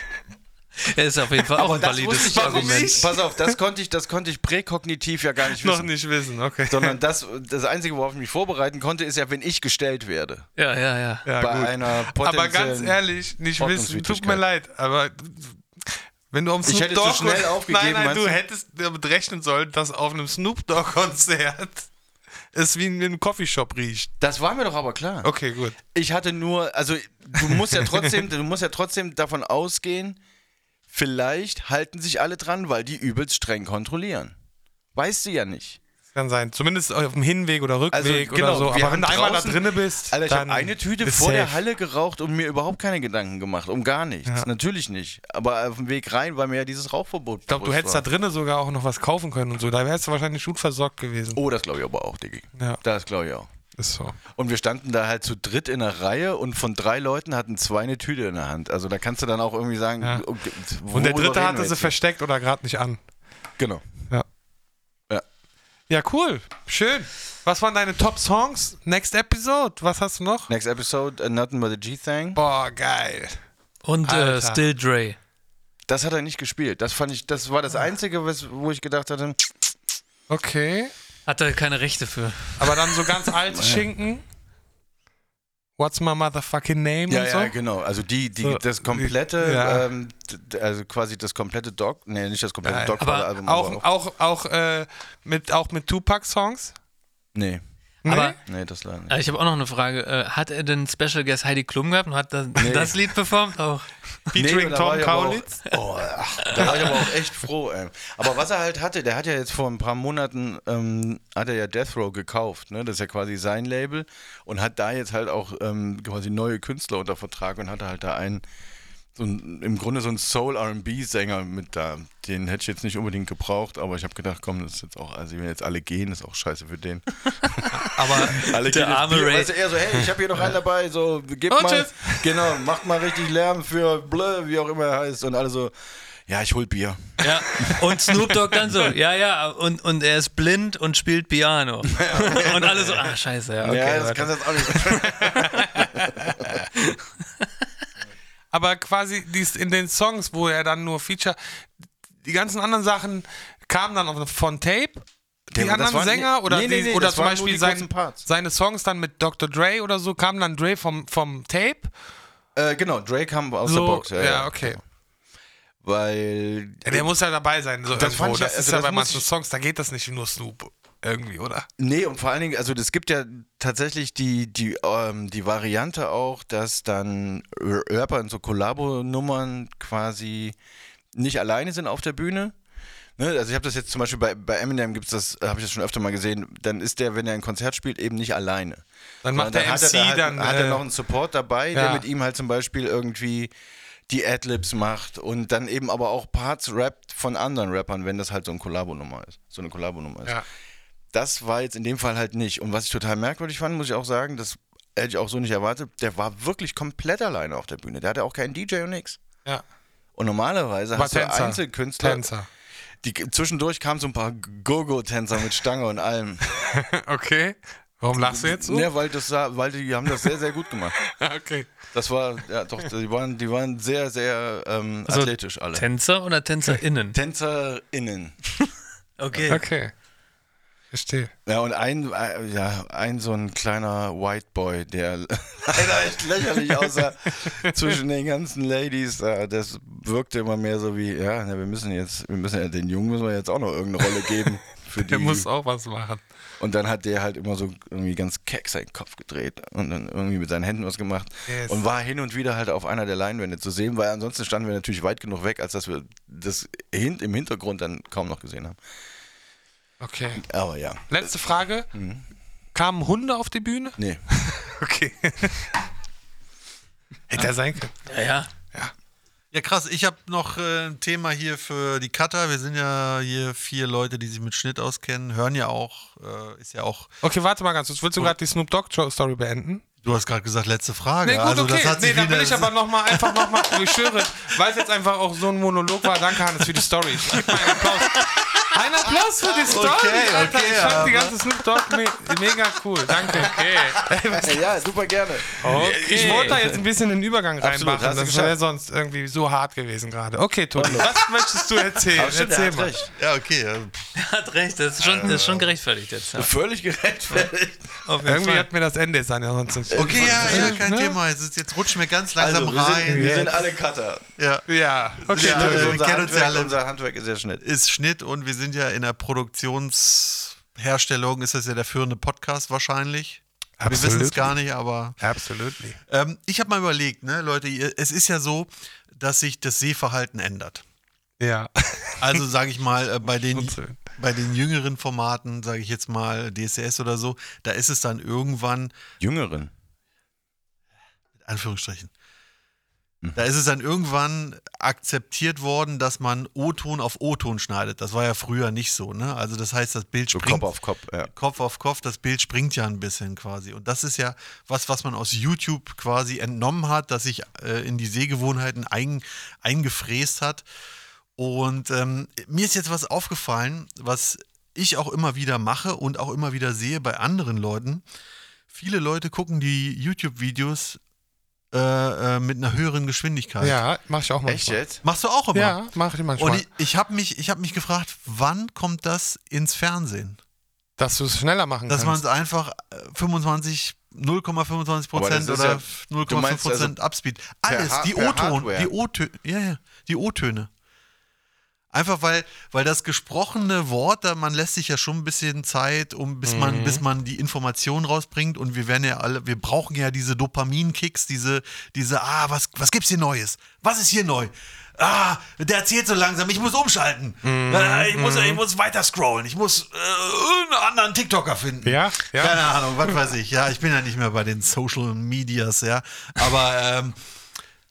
Er ist auf jeden Fall auch ein valides ich ja Argument. nicht. Pass auf, das konnte ich, das konnte ich präkognitiv ja gar nicht Noch wissen. nicht wissen, okay. Sondern das, das Einzige, worauf ich mich vorbereiten konnte, ist ja, wenn ich gestellt werde. Ja, ja, ja. ja, bei gut. einer Aber potenziellen ganz ehrlich, nicht wissen, tut mir leid, aber wenn du auf Ich Snoop hätte zu Dogg schnell aufgegeben, Nein, nein, du du? hättest damit rechnen sollen, dass auf einem Snoop Dogg Konzert es wie in einem Coffeeshop riecht. Das war mir doch aber klar. Okay, gut. Ich hatte nur, also du musst ja trotzdem, du musst ja trotzdem davon ausgehen, vielleicht halten sich alle dran, weil die übelst streng kontrollieren. Weißt du ja nicht. Kann sein. Zumindest auf dem Hinweg oder Rückweg Also, oder genau, so. wir Aber wenn du einmal da drinne bist, Alter, ich dann habe eine Tüte vor der safe. Halle geraucht und mir überhaupt keine Gedanken gemacht, um gar nichts. Ja. Natürlich nicht. Aber auf dem Weg rein war mir ja dieses Rauchverbot. Ich glaube, du hättest war. da drinnen sogar auch noch was kaufen können und so. Da wärst du wahrscheinlich gut versorgt gewesen. Oh, das glaube ich aber auch, Diggi. Ja. Das glaube ich auch. Ist so. Und wir standen da halt zu dritt in einer Reihe und von drei Leuten hatten zwei eine Tüte in der Hand. Also da kannst du dann auch irgendwie sagen, Ja. okay, Und der dritte hatte sie versteckt oder gerade nicht an. Genau. Ja. Cool. Schön. Was waren deine Top-Songs? Next Episode. Was hast du noch? Next episode, uh, Nothing but a G-Thing. Boah, geil. Und äh. Still Dre. Das hat er nicht gespielt. Das fand ich, das war das Einzige, was, wo ich gedacht hatte, Okay. Hat er keine Rechte für. Aber dann so ganz alte Schinken. What's my motherfucking name Ja, und so? ja, genau. Also die, die, So, das komplette, ja. ähm, also quasi das komplette Dog, nee, nicht das komplette Geil. Dogfather-Album. Auch, auch, auch, äh, mit, auch mit Tupac-Songs? Nee, Aber nee, das leider nicht. äh, ich habe auch noch eine Frage. Äh, hat er den Special Guest Heidi Klum gehabt und hat das, das Lied performt? Auch. Featuring da Tom Kaulitz? Auch, oh, ach, da war ich aber auch echt froh. Ey. Aber was er halt hatte, der hat ja jetzt vor ein paar Monaten, ähm, hat er ja Death Row gekauft. Ne? Das ist ja quasi sein Label. Und hat da jetzt halt auch ähm, quasi neue Künstler unter Vertrag und hatte halt da einen, so ein, im Grunde so einen Soul-R&B-Sänger mit da. Den hätte ich jetzt nicht unbedingt gebraucht, aber ich habe gedacht, komm, das ist jetzt auch, also wenn jetzt alle gehen, ist auch scheiße für den. Aber Alle Der gehen arme Ray. Du, eher so, hey, ich habe hier noch einen dabei, so, gib Und mal, tschüss. genau, macht mal richtig Lärm für Blö, wie auch immer er heißt. Und alle so, ja, ich hol Bier. Ja. Und Snoop Dogg dann so, ja, ja, und, und er ist blind und spielt Piano. Und alle so, ach scheiße, ja, okay. ja, das warte. kannst du jetzt auch nicht. Aber quasi dies in den Songs, wo er dann nur Feature, die ganzen anderen Sachen Kam dann von Tape die das anderen Sänger oder, nee, nee, nee, oder zum Beispiel sein, seine Songs dann mit Dr. Dre oder so, kam dann Dre vom, vom Tape? Äh, genau, Drake kam aus So, der Box. Ja, ja, okay. genau. Weil Ja, der muss ja dabei sein. So Das irgendwo. fand ich ja- das ist also ja das bei muss manchen Songs, da geht das nicht nur Snoop irgendwie, oder? Nee, und vor allen Dingen, also es gibt ja tatsächlich die, die, ähm, die Variante auch, dass dann Rapper in so Kollabo-Nummern quasi nicht alleine sind auf der Bühne. Ne? Also ich habe das jetzt zum Beispiel bei, bei Eminem gibt es das, habe ich das schon öfter mal gesehen, dann ist der, wenn er ein Konzert spielt, eben nicht alleine. Dann macht der hat MC er, dann. Hat, hat äh, er noch einen Support dabei, der ja. mit ihm halt zum Beispiel irgendwie die Adlibs macht und dann eben aber auch Parts rappt von anderen Rappern, wenn das halt so eine Kollabo-Nummer ist. So eine Kollabo-Nummer ist. ja. Das war jetzt in dem Fall halt nicht. Und was ich total merkwürdig fand, muss ich auch sagen, das hätte ich auch so nicht erwartet, der war wirklich komplett alleine auf der Bühne. Der hatte auch keinen DJ und nix. ja. Und normalerweise War hast du Tänzer. Einzelkünstler. Tänzer. Die, zwischendurch kamen so ein paar Go-Go-Tänzer mit Stange und allem. Okay. Warum lachst du jetzt so? Ja, weil, das sah, weil die haben das sehr, sehr gut gemacht. Okay. Das war, ja doch, die waren, die waren sehr, sehr ähm, Also athletisch alle. Tänzer oder TänzerInnen? TänzerInnen. Okay. Okay. Verstehe. Ja, und ein, äh, ja, ein so ein kleiner White Boy, der leider echt lächerlich aussah zwischen den ganzen Ladies. Das wirkte immer mehr so wie, ja, wir müssen jetzt, wir müssen ja, den Jungen müssen wir jetzt auch noch irgendeine Rolle geben. Für die. Der muss auch was machen. Und dann hat der halt immer so irgendwie ganz keck seinen Kopf gedreht und dann irgendwie mit seinen Händen was gemacht Yes. und war hin und wieder halt auf einer der Leinwände zu sehen, weil ansonsten standen wir natürlich weit genug weg, als dass wir das im Hintergrund dann kaum noch gesehen haben. Okay. Aber ja, Letzte Frage. Kamen Hunde auf die Bühne? nee. Okay. Hätte ja sein können. Ja, ja. Ja, krass. Ich habe noch äh, ein Thema hier für die Cutter. Wir sind ja hier vier Leute, die sich mit Schnitt auskennen, hören ja auch, äh, ist ja auch. Okay, warte mal ganz kurz. Willst du gerade die Snoop Dogg Story beenden? Du hast gerade gesagt, letzte Frage. Nee, gut, also okay. das hat nee, dann will ich aber nochmal, einfach nochmal, ich schwöre, weil es jetzt einfach auch so ein Monolog war, danke Hannes für die Story. Ich gebe mal einen Applaus. Ein Applaus für die Story, Okay, Alter. okay, ich fand die ganze Snoop Dogg me mega cool. Danke. Okay. ja, super gerne. Ich wollte da jetzt ein bisschen den Übergang Absolut, reinmachen. Das wäre sonst irgendwie so hart gewesen gerade. Okay, Toni, was möchtest du erzählen? Aber stimmt, er Erzähl hat mal. recht. ja, okay. ja. Er hat recht, das ist schon, das ist schon gerechtfertigt jetzt. Ja. Völlig gerechtfertigt. Irgendwie Fall. hat mir das Ende jetzt an, ja, sonst nicht. Okay, ja, ja, kein Ne? Thema. Jetzt, ist- jetzt rutschen wir ganz langsam Also, wir sind, rein. wir sind alle Cutter. ja. Ja, okay. Äh, wir unser, kennen uns ja Handwerk, alle. unser Handwerk ist ja Schnitt. ist Schnitt und wir sind ja in der Produktionsherstellung, ist das ja der führende Podcast wahrscheinlich. Wir wissen es Absolut. gar nicht, aber Absolutely. ähm, ich habe mal überlegt, ne, Leute, es ist ja so, dass sich das Sehverhalten ändert. Ja. Also sage ich mal, äh, bei den, bei den jüngeren Formaten, sage ich jetzt mal DSS oder so, da ist es dann irgendwann, Jüngeren. Anführungsstrichen. Da ist es dann irgendwann akzeptiert worden, dass man O-Ton auf O-Ton schneidet. Das war ja früher nicht so, ne? Also das heißt, das Bild So springt Kopf auf Kopf, ja. Kopf auf Kopf, das Bild springt ja ein bisschen quasi. Und das ist ja was, was man aus YouTube quasi entnommen hat, dass sich äh, in die Sehgewohnheiten ein, eingefräst hat. Und ähm, mir ist jetzt was aufgefallen, was ich auch immer wieder mache und auch immer wieder sehe bei anderen Leuten. Viele Leute gucken die YouTube-Videos äh, äh, mit einer höheren Geschwindigkeit. Ja, mach ich auch manchmal. Echt jetzt? Machst du auch immer? Ja, mach ich manchmal. Und ich, ich habe mich, ich hab mich gefragt, wann kommt das ins Fernsehen? dass du es schneller machen Dass man kannst. es einfach äh, 25, 0,25 Aber das Prozent ist oder ja- du 0,5 meinst Prozent also Upspeed. Alles, die O-Ton, die O-Töne, ja, ja, die O-Töne. Einfach weil, weil das gesprochene Wort, da man lässt sich ja schon ein bisschen Zeit, um bis Mhm. man, bis man die Information rausbringt und wir werden ja alle, wir brauchen ja diese Dopaminkicks, diese, diese, ah, was, was gibt's hier Neues? Was ist hier neu? Ah, der erzählt so langsam, ich muss umschalten. Mhm. Äh, ich, muss, ich muss weiter scrollen, ich muss äh, irgendeinen anderen TikToker finden. Ja, ja. Keine Ahnung, was weiß ich. Ja, ich bin ja nicht mehr bei den Social Medias, ja. Aber, ähm,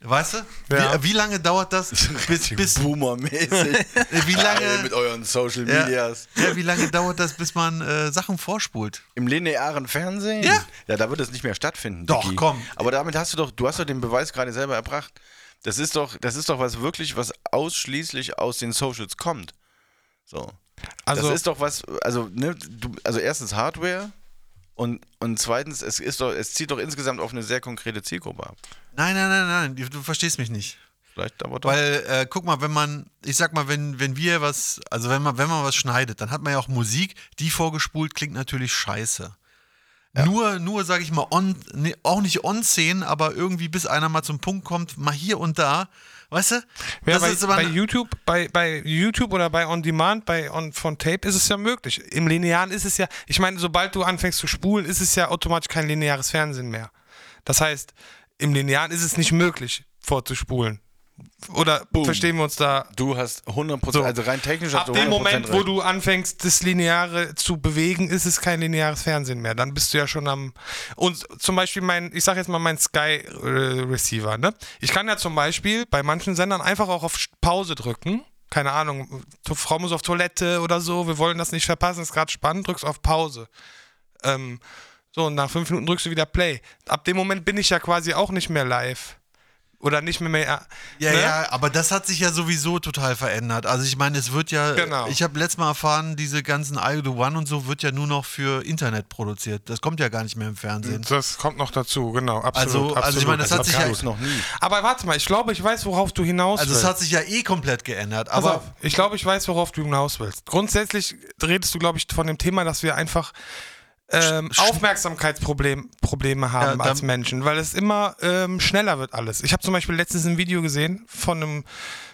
weißt du, Ja. wie, wie lange dauert das, bis, bis Boomer-mäßig. wie lange, mit euren Social ja, Medias. ja, wie lange dauert das, bis man äh, Sachen vorspult? Im linearen Fernsehen? Ja. Ja, da wird es nicht mehr stattfinden. Doch, Digi. komm. Aber damit hast du doch, du hast doch den Beweis gerade selber erbracht. Das ist doch, das ist doch was wirklich, was ausschließlich aus den Socials kommt. So. Also, das ist doch was, also, ne, du, also erstens Hardware und, und zweitens, es ist doch, es zieht doch insgesamt auf eine sehr konkrete Zielgruppe ab. Nein, nein, nein, nein, du, verstehst mich nicht. Vielleicht aber doch. Weil, äh, guck mal, wenn man, ich sag mal, wenn, wenn wir was, also wenn man, wenn man was schneidet, dann hat man ja auch Musik, die vorgespult klingt natürlich scheiße. Nur, nur, sag ich mal, on, nee, auch nicht on-Szenen, aber irgendwie bis einer mal zum Punkt kommt, mal hier und da. Weißt du? Ja, Das bei, bei ein- YouTube, bei, bei YouTube oder bei On Demand, bei On von Tape ist es ja möglich. Im Linearen ist es ja, ich meine, sobald du anfängst zu spulen, ist es ja automatisch kein lineares Fernsehen mehr. Das heißt, im Linearen ist es nicht möglich, vorzuspulen. Oder verstehen wir uns da? du hast 100%, So. also rein technisch Ab dem 100% Moment, wo recht. du anfängst, das Lineare zu bewegen, ist es kein lineares Fernsehen mehr. Dann bist du ja schon am. Und zum Beispiel mein, ich sag jetzt mal mein Sky äh, Receiver, ne? Ich kann ja zum Beispiel bei manchen Sendern einfach auch auf Pause drücken. Keine Ahnung, Frau muss auf Toilette oder so, wir wollen das nicht verpassen, ist gerade spannend, drückst auf Pause. Ähm, so, und nach fünf Minuten drückst du wieder Play. Ab dem Moment bin ich ja quasi auch nicht mehr live. Oder nicht mehr mehr. Ja, ne? ja, aber das hat sich ja sowieso total verändert. Also ich meine, es wird ja, Genau. ich habe letztes Mal erfahren, diese ganzen I Do One und so wird ja nur noch für Internet produziert. Das kommt ja gar nicht mehr im Fernsehen. Das kommt noch dazu, genau. Absolut, Also- also ich absolut. meine, das hat sich ja- noch nie. Aber warte mal, ich glaube, ich weiß, worauf du hinaus Also willst. es hat sich ja eh komplett geändert. Aber auf, ich glaube, ich weiß, worauf du hinaus willst. Grundsätzlich redest du, glaube ich, von dem Thema, dass wir einfach ähm, Aufmerksamkeitsprobleme Probleme haben Ja, als Menschen, weil es immer ähm, schneller wird alles. Ich habe zum Beispiel letztens ein Video gesehen von einem,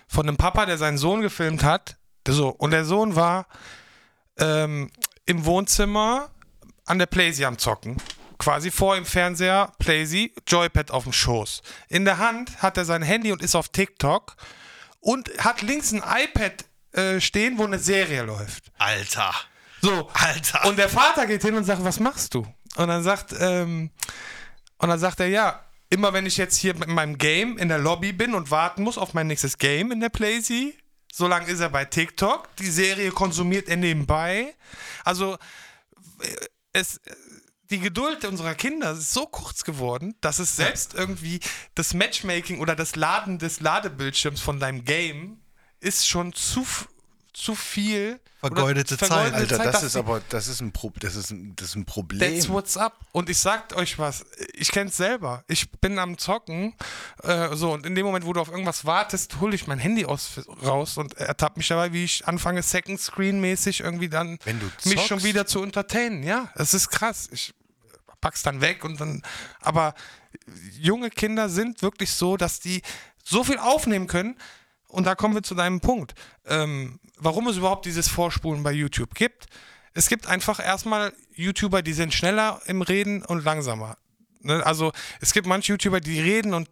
von einem Papa, der seinen Sohn gefilmt hat. So, und der Sohn war ähm, im Wohnzimmer an der Playsee am Zocken. Quasi vor dem Fernseher, Playsee, Joypad auf dem Schoß. In der Hand hat er sein Handy und ist auf TikTok und hat links ein iPad äh, stehen, wo eine Serie läuft. Alter. So. Alter. Und der Vater geht hin und sagt, was machst du? Und dann sagt, ähm, und dann sagt er, ja, immer wenn ich jetzt hier mit meinem Game in der Lobby bin und warten muss auf mein nächstes Game in der Playsee, so lange ist er bei TikTok. Die Serie konsumiert er nebenbei. Also äh, es, die Geduld unserer Kinder ist so kurz geworden, dass es selbst irgendwie das Matchmaking oder das Laden des Ladebildschirms von deinem Game ist schon zu, zu viel. Oder Vergeudete Zeit. Alter, das dass ist aber, das ist ein, Pro, das ist ein, das ist ein Problem. That's what's up. Und ich sag euch was, ich kenn's selber. Ich bin am Zocken, äh, so, und in dem Moment, wo du auf irgendwas wartest, hole ich mein Handy aus, raus und ertappe mich dabei, wie ich anfange, Second Screen-mäßig irgendwie dann Wenn du mich schon wieder zu entertainen. Ja, es ist krass. Ich pack's dann weg und dann, aber junge Kinder sind wirklich so, dass die so viel aufnehmen können. Und da kommen wir zu deinem Punkt. Ähm, warum es überhaupt dieses Vorspulen bei YouTube gibt. Es gibt einfach erstmal YouTuber, die sind schneller im Reden und langsamer. Ne? Also es gibt manche YouTuber, die reden und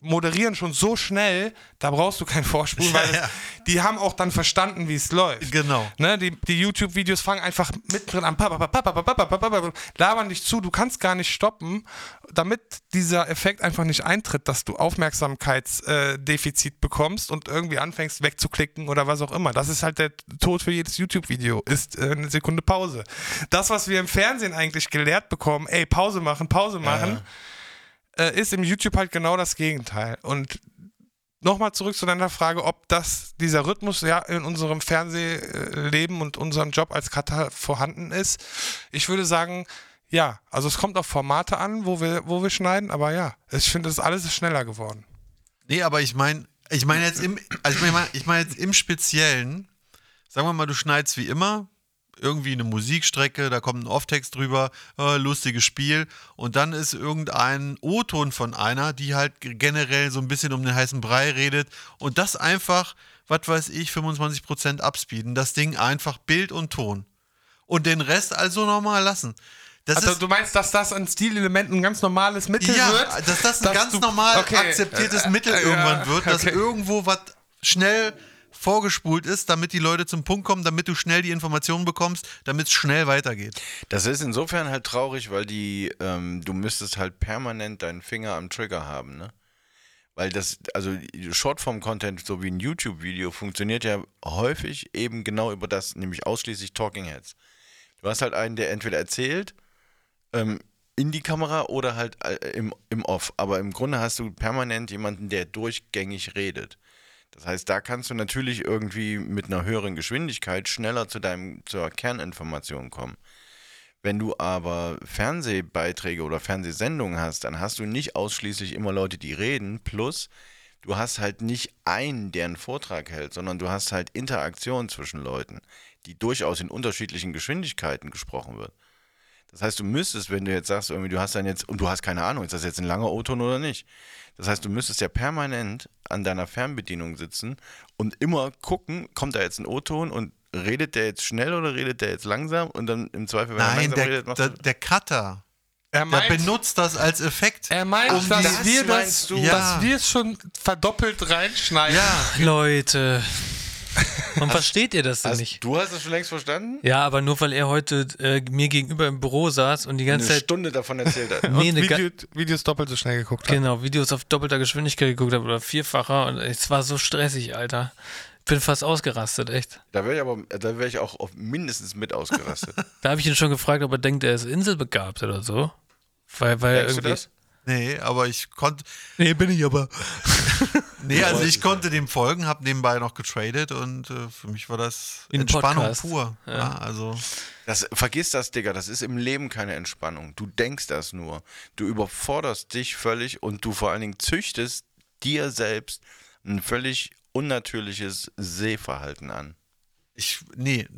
moderieren schon so schnell, da brauchst du keinen Vorspulen, weil ja, ja. die haben auch dann verstanden, wie es läuft. Genau. Ne, die, die YouTube-Videos fangen einfach mittendrin an, labern dich zu, du kannst gar nicht stoppen, damit dieser Effekt einfach nicht eintritt, dass du Aufmerksamkeitsdefizit bekommst und irgendwie anfängst wegzuklicken oder was auch immer. Das ist halt der Tod für jedes YouTube-Video, ist eine Sekunde Pause. Das, was wir im Fernsehen eigentlich gelehrt bekommen, ey, Pause machen, Pause machen, ja äh, ist im YouTube halt genau das Gegenteil. Und nochmal zurück zu deiner Frage, ob das, dieser Rhythmus ja in unserem Fernsehleben und unserem Job als Cutter vorhanden ist. Ich würde sagen, ja. Also es kommt auf Formate an, wo wir, wo wir schneiden, aber ja, ich finde, ist alles schneller geworden. Nee, aber ich meine, ich meine jetzt im, also ich meine ich mein jetzt im Speziellen, sagen wir mal, du schneidest wie immer, irgendwie eine Musikstrecke, da kommt ein Off-Text drüber, äh, lustiges Spiel und dann ist irgendein O-Ton von einer, die halt generell so ein bisschen um den heißen Brei redet und das einfach, was weiß ich, 25% abspeeden, das Ding einfach Bild und Ton und den Rest also normal lassen. Das Also ist, du meinst, dass das an Stilelementen ein ganz normales Mittel ja, wird? dass das ein dass ganz du- normal Okay. akzeptiertes Mittel Äh, irgendwann ja, wird, dass okay. irgendwo was schnell vorgespult ist, damit die Leute zum Punkt kommen, damit du schnell die Informationen bekommst, damit es schnell weitergeht. Das ist insofern halt traurig, weil die, ähm, du müsstest halt permanent deinen Finger am Trigger haben, ne? Weil das, also Shortform-Content, so wie ein YouTube-Video, funktioniert ja häufig eben genau über das, nämlich ausschließlich Talking Heads. Du hast halt einen, der entweder erzählt ähm, in die Kamera oder halt äh, im, im Off. Aber im Grunde hast du permanent jemanden, der durchgängig redet. Das heißt, da kannst du natürlich irgendwie mit einer höheren Geschwindigkeit schneller zu deinem, zur Kerninformation kommen. Wenn du aber Fernsehbeiträge oder Fernsehsendungen hast, dann hast du nicht ausschließlich immer Leute, die reden, plus du hast halt nicht einen, der einen Vortrag hält, sondern du hast halt Interaktion zwischen Leuten, die durchaus in unterschiedlichen Geschwindigkeiten gesprochen wird. Das heißt, du müsstest, wenn du jetzt sagst, irgendwie, du hast dann jetzt, und du hast keine Ahnung, ist das jetzt ein langer O-Ton oder nicht? Das heißt, du müsstest ja permanent an deiner Fernbedienung sitzen und immer gucken, kommt da jetzt ein O-Ton und redet der jetzt schnell oder redet der jetzt langsam? Und dann im Zweifel, wenn er Nein, langsam der, redet, machst der, du. der Cutter, Er der meint, benutzt das als Effekt. er meint um dass, die- wir das, meinst du? Ja. dass wir es schon verdoppelt reinschneiden. Ja, Leute. Warum versteht ihr das denn Hast, nicht? du hast das schon längst verstanden? Ja, aber nur weil er heute äh, mir gegenüber im Büro saß und die ganze Eine Zeit Stunde davon erzählt hat. nee, Und Video, Videos doppelt so schnell geguckt hat. genau, Videos auf doppelter Geschwindigkeit geguckt habe oder vierfacher und es war so stressig, Alter. Bin fast ausgerastet, echt. Da wäre ich aber, da wäre ich auch auf mindestens mit ausgerastet. Da habe ich ihn schon gefragt, ob er denkt, er ist inselbegabt oder so. Weil, weil er Denkst du irgendwie. das? Nee, aber ich konnte, Nee, bin ich aber. nee, also ich konnte dem folgen, habe nebenbei noch getradet und äh, für mich war das ein Entspannung Podcast. pur. Ja. also Das, vergiss das, Digga, das ist im Leben keine Entspannung. Du denkst das nur. Du überforderst dich völlig und du vor allen Dingen züchtest dir selbst ein völlig unnatürliches Sehverhalten an. ich, nee,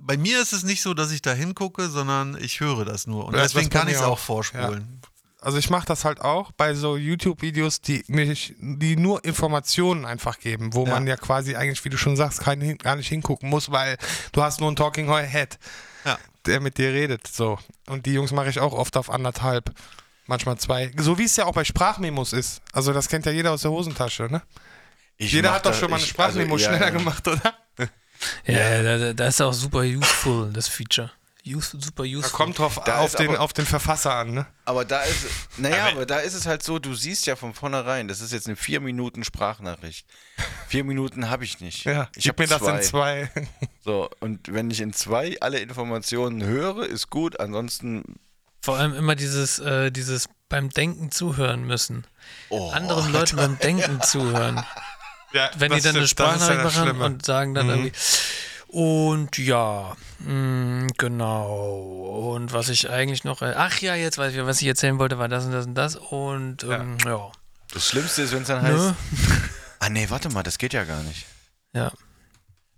bei mir ist es nicht so, dass ich da hingucke, sondern ich höre das nur und Ja, deswegen das bei kann ich es auch auch. vorspulen. Also ich mache das halt auch bei so YouTube-Videos, die mich, die nur Informationen einfach geben, wo Ja. man ja quasi eigentlich, wie du schon sagst, kein, gar nicht hingucken muss, weil du hast nur einen Talking Head, Ja. der mit dir redet. So. Und die Jungs mache ich auch oft auf anderthalb, manchmal zwei. So wie es ja auch bei Sprachmemos ist. Also das kennt ja jeder aus der Hosentasche, ne? Ich Jeder hat doch schon mal eine ich- Sprachmemo also, ja, schneller ja. gemacht, oder? Ja, Da, da, da ist auch super useful, das Feature. Super useful. Da kommt drauf Da auf den, aber- auf den Verfasser an, ne? Aber da ist, naja, aber da ist es halt so, du siehst ja von vornherein, das ist jetzt eine vier Minuten Sprachnachricht. Vier Minuten habe ich nicht. Ja, ich gib hab mir das in zwei. So, und wenn ich in zwei alle Informationen höre, ist gut, ansonsten Vor allem immer dieses, äh, dieses beim Denken zuhören müssen. oh, Anderen Leuten beim Denken zuhören. Ja, Wenn die dann eine Sprachnachricht machen und sagen dann irgendwie. Und ja, mh, genau. Und was ich eigentlich noch. äh, Ach ja, jetzt weiß ich, was ich erzählen wollte, war das und das und das. Und ähm, ja. das Schlimmste ist, wenn es dann heißt, Ne? ah nee, warte mal, das geht ja gar nicht. Ja.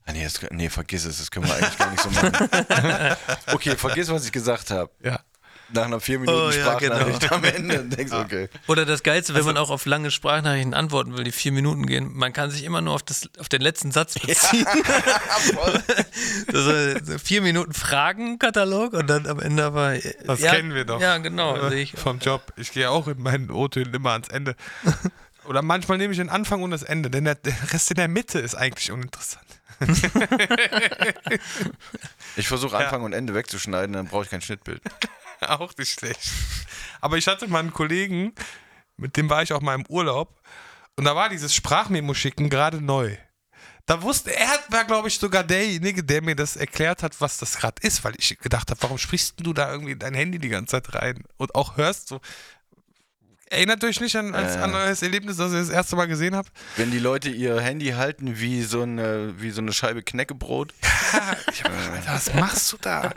Ah nee, das, nee, vergiss es, das können wir eigentlich gar nicht so machen. okay, vergiss, was ich gesagt habe. Ja. Nach einer vier Minuten Oh, ja, Sprachnachricht am Ende und denkst, okay. Oder das Geilste, wenn man auch auf lange Sprachnachrichten antworten will, die vier Minuten gehen, man kann sich immer nur auf, das, auf den letzten Satz beziehen. das ist so vier Minuten Fragenkatalog und dann am Ende aber. Das ja, kennen wir doch. Ja, genau. sehe ich. Vom Job. Ich gehe auch in meinen O-Tönen immer ans Ende. Oder manchmal nehme ich den Anfang und das Ende, denn der, der Rest in der Mitte ist eigentlich uninteressant. Ich versuche Anfang und Ende wegzuschneiden, dann brauche ich kein Schnittbild. auch nicht schlecht. Aber ich hatte mal einen Kollegen, mit dem war ich auch mal im Urlaub und da war dieses Sprachmemo schicken gerade neu. Da wusste er war glaube ich sogar derjenige, der mir das erklärt hat, was das gerade ist, weil ich gedacht habe, warum sprichst du da irgendwie dein Handy die ganze Zeit rein und auch hörst so Erinnert euch nicht an, als, Äh. an euer Erlebnis, das ihr das erste Mal gesehen habt? Wenn die Leute ihr Handy halten wie so eine, wie so eine Scheibe Knäckebrot. Ich hab gedacht, Alter, was machst du da?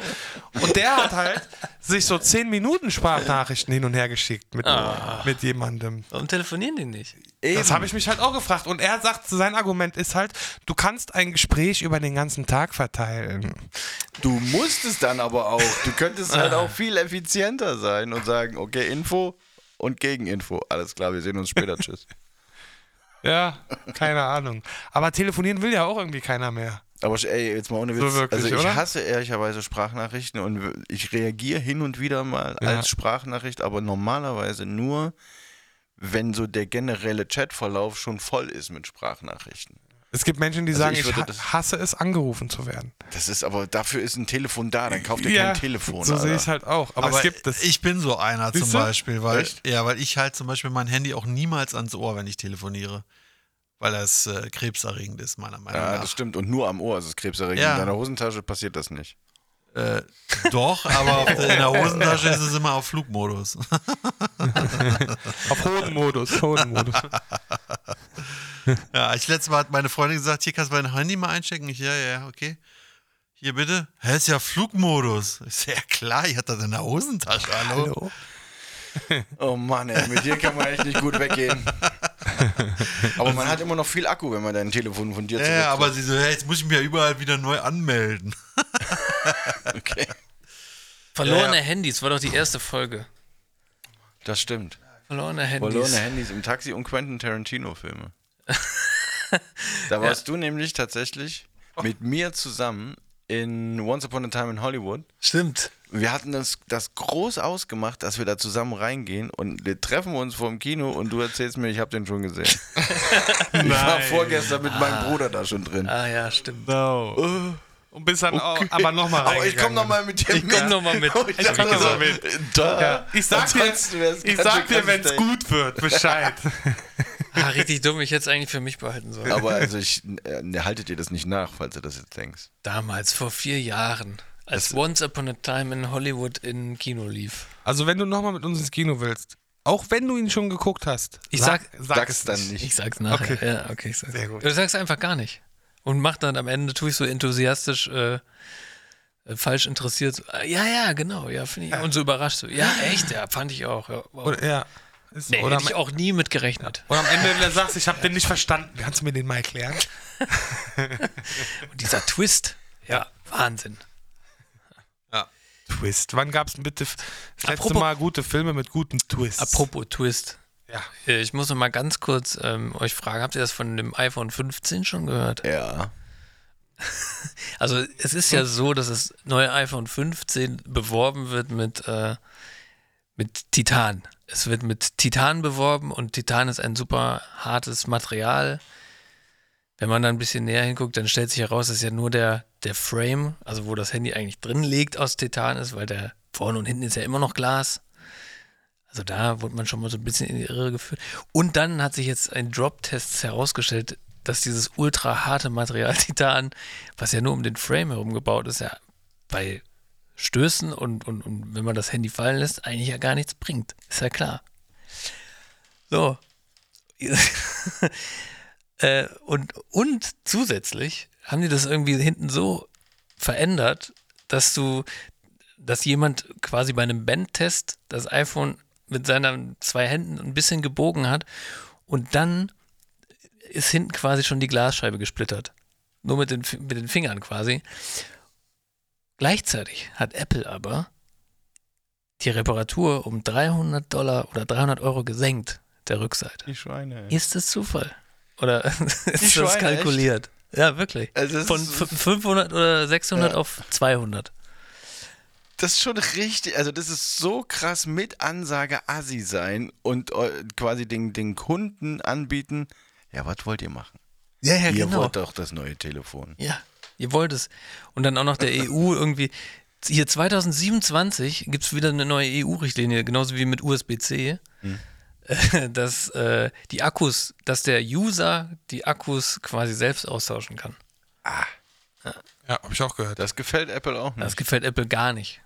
Und der hat halt sich so 10 Minuten Sprachnachrichten hin und her geschickt mit, mit jemandem. Warum telefonieren die nicht? Das habe ich mich halt auch gefragt. Und er sagt, sein Argument ist halt, du kannst ein Gespräch über den ganzen Tag verteilen. Du musst es dann aber auch. Du könntest halt auch viel effizienter sein und sagen, okay, Info und Gegeninfo. Alles klar, wir sehen uns später. Tschüss. Ja, keine Ahnung. Aber telefonieren will ja auch irgendwie keiner mehr. Aber ey, jetzt mal ohne Witz. So wirklich, also ich oder? hasse ehrlicherweise Sprachnachrichten und ich reagiere hin und wieder mal Ja. als Sprachnachricht, aber normalerweise nur, wenn so der generelle Chatverlauf schon voll ist mit Sprachnachrichten. Es gibt Menschen, die Also sagen, ich ich, das- hasse es, angerufen zu werden. Das ist aber, dafür ist ein Telefon da, dann kauft ihr kein Telefon. so sehe ich es halt auch. Aber, es gibt es. ich bin so einer zum du? Beispiel, weil, Echt? ja, weil ich halt zum Beispiel mein Handy auch niemals ans Ohr, wenn ich telefoniere. Weil das äh, krebserregend ist, meiner Meinung Ja, nach. das stimmt. Und nur am Ohr ist es krebserregend. Ja. In deiner Hosentasche passiert das nicht. Äh, doch, aber auf, in der Hosentasche ist es immer auf Flugmodus. Auf Hodenmodus. Hodenmodus. Ja, ich letztes Mal hat meine Freundin gesagt, hier kannst du mein Handy mal einchecken. Ich, ja, ja, okay. Hier bitte. Hä, ist ja Flugmodus. Ich so, ja klar, ich hatte das in der Hosentasche, hallo. Hallo. Oh Mann, ey, mit dir kann man echt nicht gut weggehen. Aber man hat immer noch viel Akku, wenn man dein Telefon von dir ja, aber sie so, hey, jetzt muss ich mich ja überall wieder neu anmelden. Okay. Verlorene Ja, ja. Handys war doch die erste Folge. Das stimmt. Verlorene Handys. Verlorene Handys im Taxi und Quentin Tarantino-Filme. Da warst du nämlich tatsächlich mit mir zusammen in Once Upon a Time in Hollywood. Stimmt. Wir hatten das, das groß ausgemacht, dass wir da zusammen reingehen und wir treffen uns vor dem Kino und du erzählst mir, ich habe den schon gesehen. ich war vorgestern mit meinem Bruder da schon drin. Ah ja, stimmt. No. Und bis dann auch, aber nochmal Aber ich komme nochmal mit dir Ich komm noch mal mit. Ich, Ich hab komm noch gesagt, mal mit. Da. Ja, ich sag dir, ich sag dir, wenn es gut wird, Bescheid. Ah, richtig dumm. Ich hätte es eigentlich für mich behalten sollen. Aber also ich äh, ne, haltet ihr das nicht nach, falls ihr das jetzt denkst. Damals, vor vier Jahren, als Once Upon a Time in Hollywood in Kino lief. Also wenn du nochmal mit uns ins Kino willst, auch wenn du ihn schon geguckt hast, Ich sag- Sag's dann nicht. Ich sag's nachher. Okay. Ja, okay, ich sag's. Sehr gut. Du sagst einfach gar nicht. Und mach dann am Ende, tue ich so enthusiastisch, äh, äh, falsch interessiert. so, äh, Ja, ja, genau, ja, finde ich. Und so überrascht so. Ja, echt, ja, fand ich auch. Ja, wow. Oder, ja. Ist, nee, oder, hätte ich auch nie mit gerechnet. oder am Ende, wenn du sagst, ich habe den nicht verstanden, kannst du mir den mal erklären? Und dieser Twist, ja, Wahnsinn. Twist. Wann gab es bitte das letzte Apropos- Mal gute Filme mit guten Twists? Apropos Twist. Ja. Äh, Ich muss noch mal ganz kurz ähm, euch fragen, habt ihr das von dem iPhone 15 schon gehört? Ja. Also es ist ja so, dass das neue iPhone 15 beworben wird mit, äh, mit Titan. Es wird mit Titan beworben und Titan ist ein super hartes Material. Wenn man da ein bisschen näher hinguckt, dann stellt sich heraus, dass ja nur der, der Frame, also wo das Handy eigentlich drin liegt, aus Titan ist, weil der vorne und hinten ist ja immer noch Glas. Also da wurde man schon mal so ein bisschen in die Irre geführt. Und dann hat sich jetzt ein Drop-Test herausgestellt, dass dieses ultra harte Material Titan, was ja nur um den Frame herum gebaut ist, ja bei Stößen und, und, und wenn man das Handy fallen lässt, eigentlich ja gar nichts bringt. Ist ja klar. So. äh, und, und zusätzlich haben die das irgendwie hinten so verändert, dass du, dass jemand quasi bei einem Bandtest das iPhone mit seinen zwei Händen ein bisschen gebogen hat und dann ist hinten quasi schon die Glasscheibe gesplittert. Nur mit den, mit den Fingern quasi. Gleichzeitig hat Apple aber die Reparatur um 300 Dollar oder 300 Euro gesenkt, der Rückseite. Die Schweine. Ist das Zufall? Oder ist das Schweine, kalkuliert? Ja, wirklich. Also das Von ist- f- 500 oder 600 Ja. auf 200. Das ist schon richtig, also das ist so krass mit Ansage Assi sein und äh, quasi den, den Kunden anbieten, ja, was wollt ihr machen? Ja, ja, ihr wollt doch das neue Telefon. Ja, ihr wollt es. Und dann auch noch der EU irgendwie. Hier 2027 gibt es wieder eine neue EU-Richtlinie, genauso wie mit USB-C, äh, dass äh, die Akkus, dass der User die Akkus quasi selbst austauschen kann. Ja, habe ich auch gehört. Das gefällt Apple auch nicht. Das gefällt Apple gar nicht.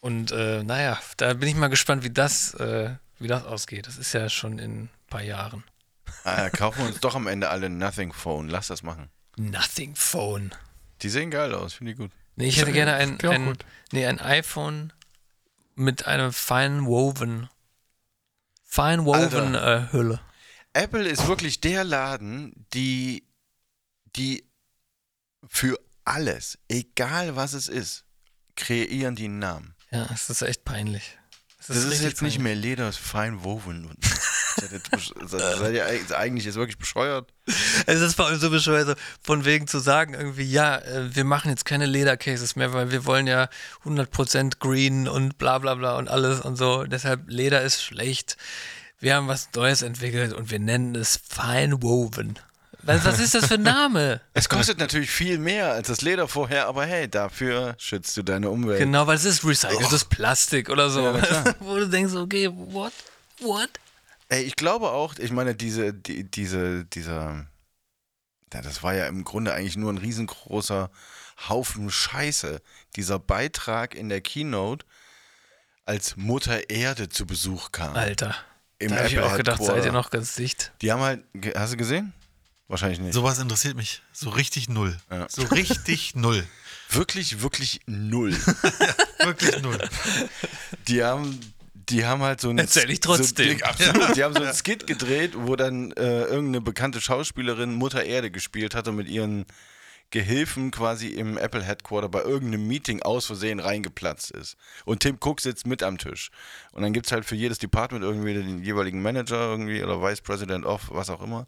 Und äh, naja, da bin ich mal gespannt, wie das, äh, wie das ausgeht. Das ist ja schon in ein paar Jahren. Ah, kaufen wir uns doch am Ende alle ein Nothing Phone. Lass das machen. Nothing Phone. Die sehen geil aus, finde ich gut. Nee, ich hätte gerne ein, ein, nee, ein iPhone mit einer fine woven, fine woven äh, Hülle. Apple ist wirklich der Laden, die, die für alles, egal was es ist, kreieren die einen Namen. Ja, es ist echt peinlich. Es Das ist, richtig jetzt nicht mehr Leder, es ist fein woven. Seid ihr eigentlich jetzt wirklich bescheuert? Es ist vor allem so bescheuert, von wegen zu sagen, irgendwie, ja, äh, wir machen jetzt keine Ledercases mehr, weil wir wollen ja 100% green und bla bla bla und alles und so. Deshalb, Leder ist schlecht. Wir haben was Neues entwickelt und wir nennen es Fine Woven. Was, was ist das für ein Name? Es kostet natürlich viel mehr als das Leder vorher, aber hey, dafür schützt du deine Umwelt. Genau, weil es ist recyceltes Plastik oder so. Ja. Wo du denkst, okay, what? What? Ey, ich glaube auch, ich meine, diese, die, diese, dieser, ja, das war ja im Grunde eigentlich nur ein riesengroßer Haufen Scheiße. Dieser Beitrag in der Keynote, als Mutter Erde zu Besuch kam. Alter. Im da habe ich auch gedacht, seid ihr noch ganz dicht? Die haben halt, hast du gesehen? Wahrscheinlich nicht. Sowas interessiert mich so richtig null. Ja. So richtig null. Wirklich, wirklich null. Wirklich null. Die haben die haben halt so ein Erzähl ich trotzdem. So, absolut. Die haben so ein Skit gedreht, wo dann äh, irgendeine bekannte Schauspielerin Mutter Erde gespielt hatte mit ihren Gehilfen quasi im Apple Headquarter bei irgendeinem Meeting aus Versehen reingeplatzt ist. Und Tim Cook sitzt mit am Tisch. Und dann gibt es halt für jedes Department irgendwie den jeweiligen Manager irgendwie oder Vice President of, was auch immer.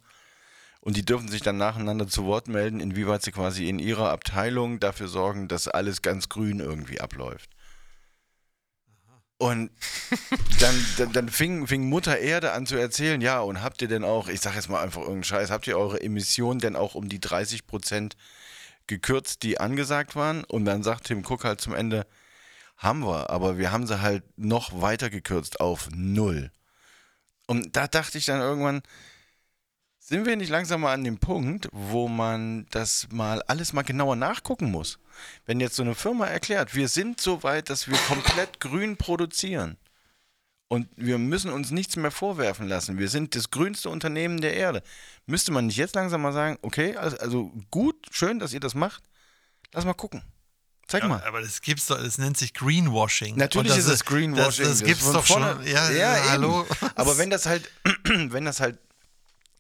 Und die dürfen sich dann nacheinander zu Wort melden, inwieweit sie quasi in ihrer Abteilung dafür sorgen, dass alles ganz grün irgendwie abläuft. Und dann, dann, dann fing, fing Mutter Erde an zu erzählen, ja, und habt ihr denn auch, ich sag jetzt mal einfach irgendeinen Scheiß, habt ihr eure Emissionen denn auch um die 30 Prozent gekürzt, die angesagt waren? Und dann sagt Tim Cook halt zum Ende, haben wir, aber wir haben sie halt noch weiter gekürzt auf null. Und da dachte ich dann irgendwann, sind wir nicht langsam mal an dem Punkt, wo man das mal alles mal genauer nachgucken muss? Wenn jetzt so eine Firma erklärt, wir sind so weit, dass wir komplett grün produzieren und wir müssen uns nichts mehr vorwerfen lassen, wir sind das grünste Unternehmen der Erde, müsste man nicht jetzt langsam mal sagen, okay, also, also gut, schön, dass ihr das macht, lass mal gucken. Zeig mal. Aber das gibt's doch, das nennt sich Greenwashing. Natürlich das ist es Greenwashing. Das, das gibt's von doch schon. Ja, ja, ja hallo. Aber wenn das halt, wenn das halt,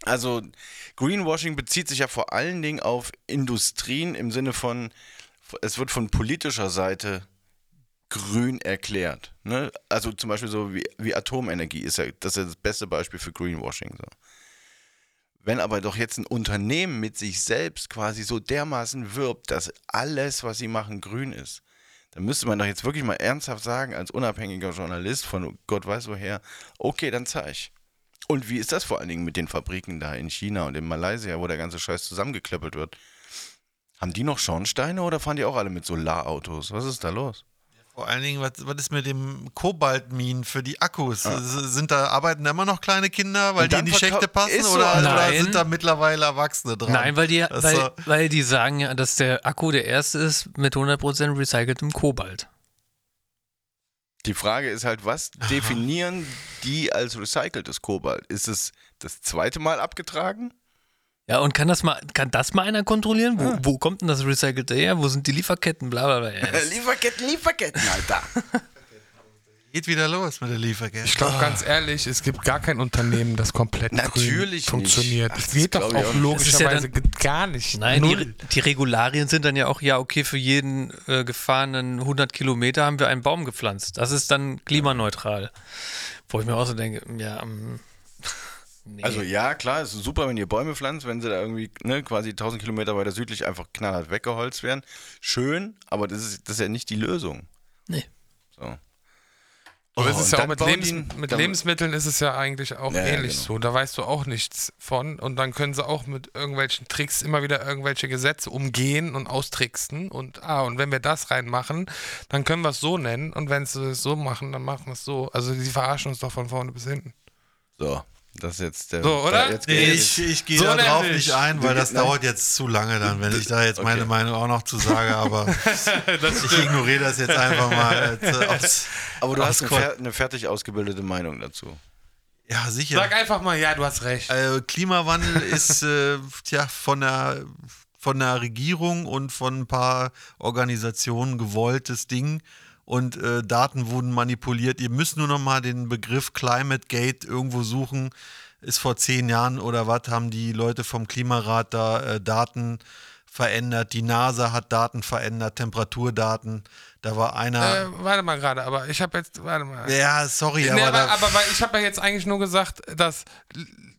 also Greenwashing bezieht sich ja vor allen Dingen auf Industrien im Sinne von, es wird von politischer Seite grün erklärt. Ne? Also zum Beispiel so wie, wie Atomenergie ist ja das, ist das beste Beispiel für Greenwashing. So. Wenn aber doch jetzt ein Unternehmen mit sich selbst quasi so dermaßen wirbt, dass alles, was sie machen, grün ist, dann müsste man doch jetzt wirklich mal ernsthaft sagen, als unabhängiger Journalist von Gott weiß woher, okay, dann zeig. Und wie ist das vor allen Dingen mit den Fabriken da in China und in Malaysia, wo der ganze Scheiß zusammengeklöppelt wird? Haben die noch Schornsteine oder fahren die auch alle mit Solarautos? Was ist da los? Vor allen Dingen, was, was ist mit dem Kobaltminen für die Akkus? Sind da, arbeiten da immer noch kleine Kinder, weil die in die Schächte passen? So, oder, oder sind da mittlerweile Erwachsene dran? Nein, weil die, weil, so- weil die sagen ja, dass der Akku der erste ist mit 100% recyceltem Kobalt. Die Frage ist halt, was definieren die als recyceltes Kobalt? Ist es das zweite Mal abgetragen? Ja, und kann das mal, kann das mal einer kontrollieren? Wo, wo kommt denn das Recycelte her? Wo sind die Lieferketten? Bla bla bla. Ja, das- Lieferketten, Lieferketten, Alter. Geht wieder los mit der Lieferkette. Ich glaube ganz ehrlich, es gibt gar kein Unternehmen, das komplett Natürlich grün funktioniert. Ach, Es das geht doch auch. Das ist ja logischerweise gar nicht. Nein, die, die Regularien sind dann ja auch, ja, okay, für jeden äh, gefahrenen 100 Kilometer haben wir einen Baum gepflanzt. Das ist dann klimaneutral. Wo ich mir auch so denke, ja, ähm, nee. Also ja, klar, es ist super, wenn ihr Bäume pflanzt, wenn sie da irgendwie ne, quasi 1000 Kilometer weiter südlich einfach knallhart weggeholzt werden. Schön, aber das ist, das ist ja nicht die Lösung. nee. So. Aber Oh, es ist und ja auch mit, Lebens die- mit Lebensmitteln ist es ja eigentlich auch ja, ähnlich genau. so. Da weißt du auch nichts von. Und dann können sie auch mit irgendwelchen Tricks immer wieder irgendwelche Gesetze umgehen und austricksen. Und ah, und wenn wir das reinmachen, dann können wir es so nennen. Und wenn sie es so machen, dann machen wir es so. Also sie verarschen uns doch von vorne bis hinten. So, das ist jetzt der. So, oder? Da, jetzt Nee, geht ich, ich gehe So da drauf nämlich. nicht ein, weil Du das nein. dauert jetzt zu lange dann, wenn ich da jetzt meine Okay. Meinung auch noch zu sage, aber ich ignoriere das jetzt einfach mal. Als, äh, aber du hast eine, eine fertig ausgebildete Meinung dazu. Ja, sicher. Sag einfach mal, ja, du hast recht. Äh, Klimawandel ist äh, tja, von der, von der Regierung und von ein paar Organisationen gewolltes Ding. Und äh, Daten wurden manipuliert. Ihr müsst nur noch mal den Begriff Climate Gate irgendwo suchen. Ist vor zehn Jahren oder was, haben die Leute vom Klimarat da äh, Daten verändert. Die NASA hat Daten verändert, Temperaturdaten. Da war einer. Äh, warte mal gerade, aber ich habe jetzt, warte mal. ja, sorry, Nee, aber, aber, aber ich habe ja jetzt eigentlich nur gesagt, dass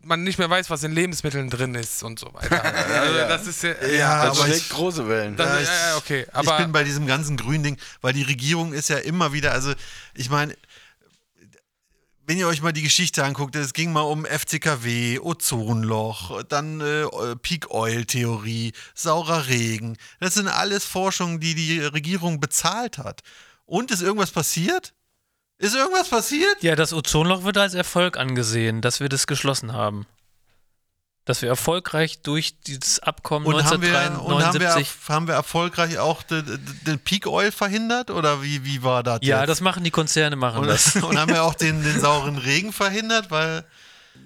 man nicht mehr weiß, was in Lebensmitteln drin ist und so weiter. Also das ist ja, ja, Das aber ich, große Wellen. das, Ja, ja, ich- ja, okay. ich Aber bin bei diesem ganzen Gründing, weil die Regierung ist ja immer wieder, also ich meine, wenn ihr euch mal die Geschichte anguckt, es ging mal um FCKW, Ozonloch, dann äh, Peak Oil Theorie, saurer Regen. Das sind alles Forschungen, die die Regierung bezahlt hat. Und ist irgendwas passiert? Ist irgendwas passiert? Ja, das Ozonloch wird als Erfolg angesehen, dass wir das geschlossen haben. Dass wir erfolgreich durch dieses Abkommen Und, haben wir, 1979. und haben, wir, haben wir erfolgreich auch den, den Peak Oil verhindert? Oder wie, wie war das? ja, jetzt? das machen die Konzerne, machen Und, das. und haben wir auch den, den sauren Regen verhindert, weil.